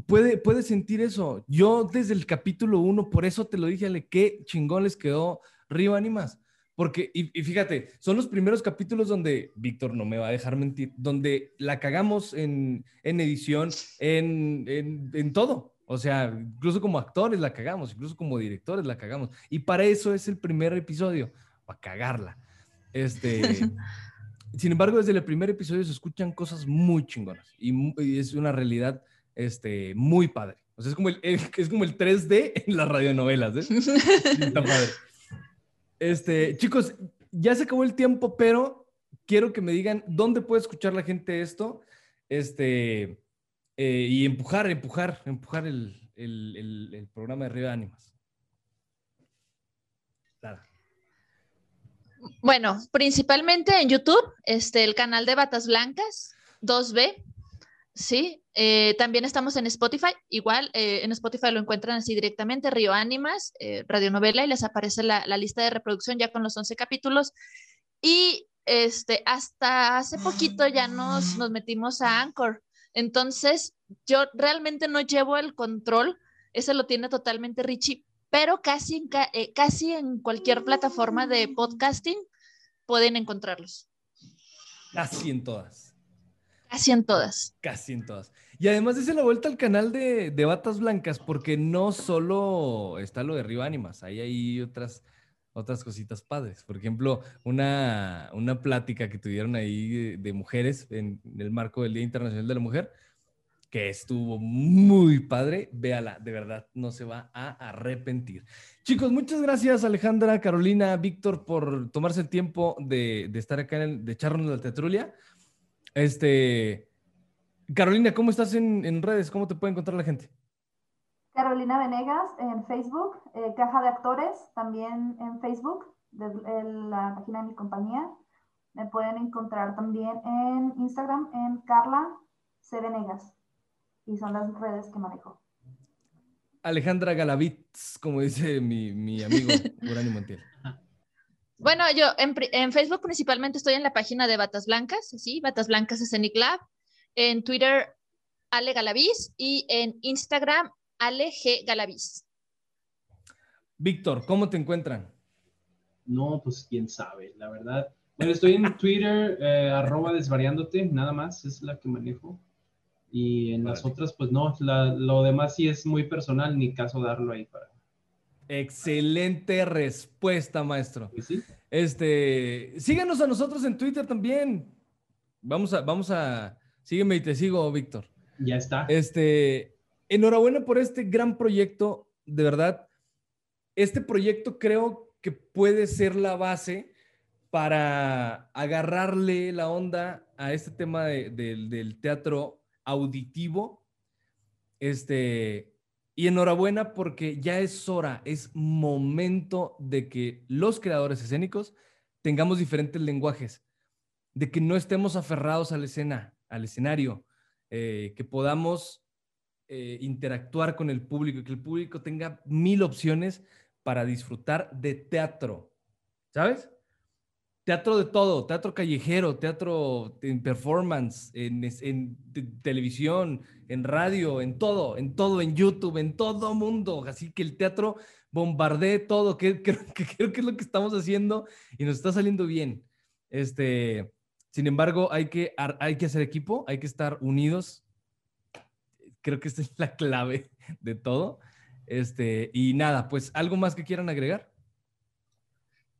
puede, puede sentir eso. Yo desde el capítulo uno, por eso te lo dije, Ale, qué chingón les quedó Río Animas. Porque, y, y, fíjate, son los primeros capítulos donde, Víctor no me va a dejar mentir, donde la cagamos en, en edición, en, en, en, todo. O sea, incluso como actores la cagamos, incluso como directores la cagamos. Y para eso es el primer episodio, para cagarla. Este, sin embargo, desde el primer episodio se escuchan cosas muy chingonas y, y es una realidad este, muy padre. O sea, es como el, es como el 3D en las radionovelas, ¿eh? Está padre. Este, chicos, ya se acabó el tiempo, pero quiero que me digan dónde puede escuchar la gente esto. Este, eh, y empujar, empujar, empujar el, el- el- programa de Río de Ánimas. Bueno, principalmente en YouTube, este, el canal de Batas Blancas, 2B, sí. Eh, también estamos en Spotify, igual, eh, en Spotify lo encuentran así directamente, Río Ánimas, eh, radionovela, y les aparece la, lista de reproducción ya con los 11 capítulos. Y este, hasta hace poquito ya nos, nos metimos a Anchor. Entonces, yo realmente no llevo el control, ese lo tiene totalmente Richie, pero casi en, eh, casi en cualquier plataforma de podcasting pueden encontrarlos. Casi en todas. Casi en todas. Casi en todas. Y además dice la vuelta al canal de, de Batas Blancas, porque no solo está lo de Río Ánimas, ahí hay otras, otras cositas padres. Por ejemplo, una, una plática que tuvieron ahí de, mujeres en, el marco del Día Internacional de la Mujer, que estuvo muy padre. Véala, de verdad, no se va a arrepentir. Chicos, muchas gracias Alejandra, Carolina, Víctor, por tomarse el tiempo de, de estar acá, en el- de echarnos la tetrulia. Este, Carolina, ¿cómo estás en, en redes? ¿Cómo te puede encontrar la gente? Carolina Venegas en Facebook, eh, Caja de Actores también en Facebook, de, en la página de mi compañía. Me pueden encontrar también en Instagram en Carla C. Venegas. Y son las redes que manejo. Alejandra Galavitz, como dice mi, mi amigo Urani Montiel. Bueno, yo en, en Facebook principalmente estoy en la página de Batas Blancas, sí, Batas Blancas Scenic Lab. En Twitter, Ale Galaviz. Y en Instagram, Ale G. Galaviz. Víctor, ¿cómo te encuentran? No, pues quién sabe, la verdad. Bueno, estoy en Twitter, eh, arroba desvariándote, nada más, es la que manejo. Y en las otras, pues no, la- lo demás sí es muy personal, ni caso darlo ahí para. Excelente respuesta, maestro. sí. Este, síganos a nosotros en Twitter también. Vamos a, vamos a, sígueme y te sigo, Víctor. Ya está. Este, enhorabuena por este gran proyecto, de verdad. Este proyecto creo que puede ser la base para agarrarle la onda a este tema de- del teatro auditivo. Este, y enhorabuena porque ya es hora, es momento de que los creadores escénicos tengamos diferentes lenguajes, de que no estemos aferrados a la escena, al escenario, eh, que podamos eh, interactuar con el público, que el público tenga mil opciones para disfrutar de teatro, ¿sabes? Teatro de todo, teatro callejero, teatro en performance, en, televisión, en radio, en todo, en todo, en YouTube, en todo mundo. Así que el teatro bombardee todo, que creo que, creo que es lo que estamos haciendo y nos está saliendo bien. Este, sin embargo, hay que, hay que hacer equipo, hay que estar unidos. Creo que esta es la clave de todo. Este, y nada, pues algo más que quieran agregar.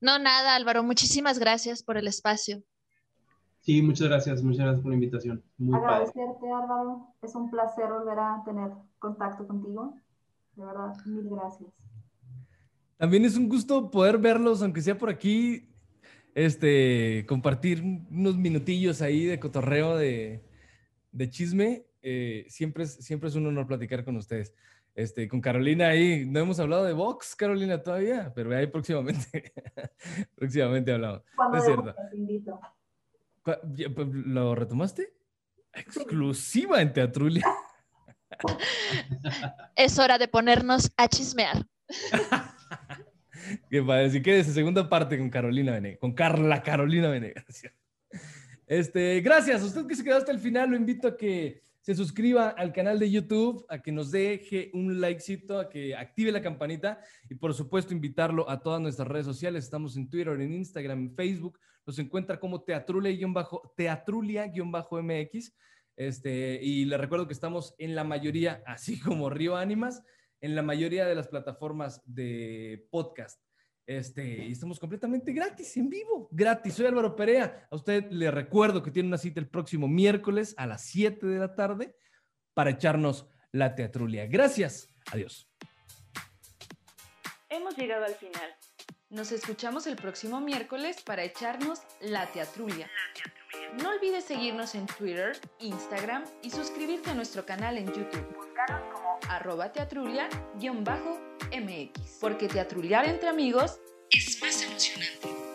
No, nada, Álvaro, muchísimas gracias por el espacio. Sí, muchas gracias, muchas gracias por la invitación. Muy padre. Agradecerte, Álvaro. Es un placer volver a tener contacto contigo. De verdad, mil gracias. También es un gusto poder verlos, aunque sea por aquí, este, compartir unos minutillos ahí de cotorreo, de, de chisme. Eh, siempre, es, siempre es un honor platicar con ustedes. Este, con Carolina ahí, no hemos hablado de Vox, Carolina, todavía, pero ahí próximamente, próximamente hablamos. Cuando Es cierto. te invito. ¿Cuá- ya, pues, ¿Lo retomaste? Exclusiva en Teatrulia. Es hora de ponernos a chismear. Que padre, si quieres, segunda parte con Carolina Venegas, con Carla Carolina Venegas. Este, gracias. A usted que se quedó hasta el final, lo invito a que se suscriba al canal de YouTube, a que nos deje un likecito, a que active la campanita y por supuesto invitarlo a todas nuestras redes sociales. Estamos en Twitter, en Instagram, en Facebook. Nos encuentra como Teatrulia-Teatrulia-MX. Este, y le recuerdo que estamos en la mayoría, así como Río Ánimas, en la mayoría de las plataformas de podcast. Este, y estamos completamente gratis, en vivo, gratis. Soy Álvaro Perea. A usted le recuerdo que tiene una cita el próximo miércoles a las 7 de la tarde para echarnos la teatrulia. Gracias. Adiós. Hemos llegado al final. Nos escuchamos el próximo miércoles para echarnos la teatrulia. No olvides seguirnos en Twitter, Instagram y suscribirte a nuestro canal en YouTube. Búscanos como arroba teatrulia-mx. Porque teatruliar entre amigos es más emocionante.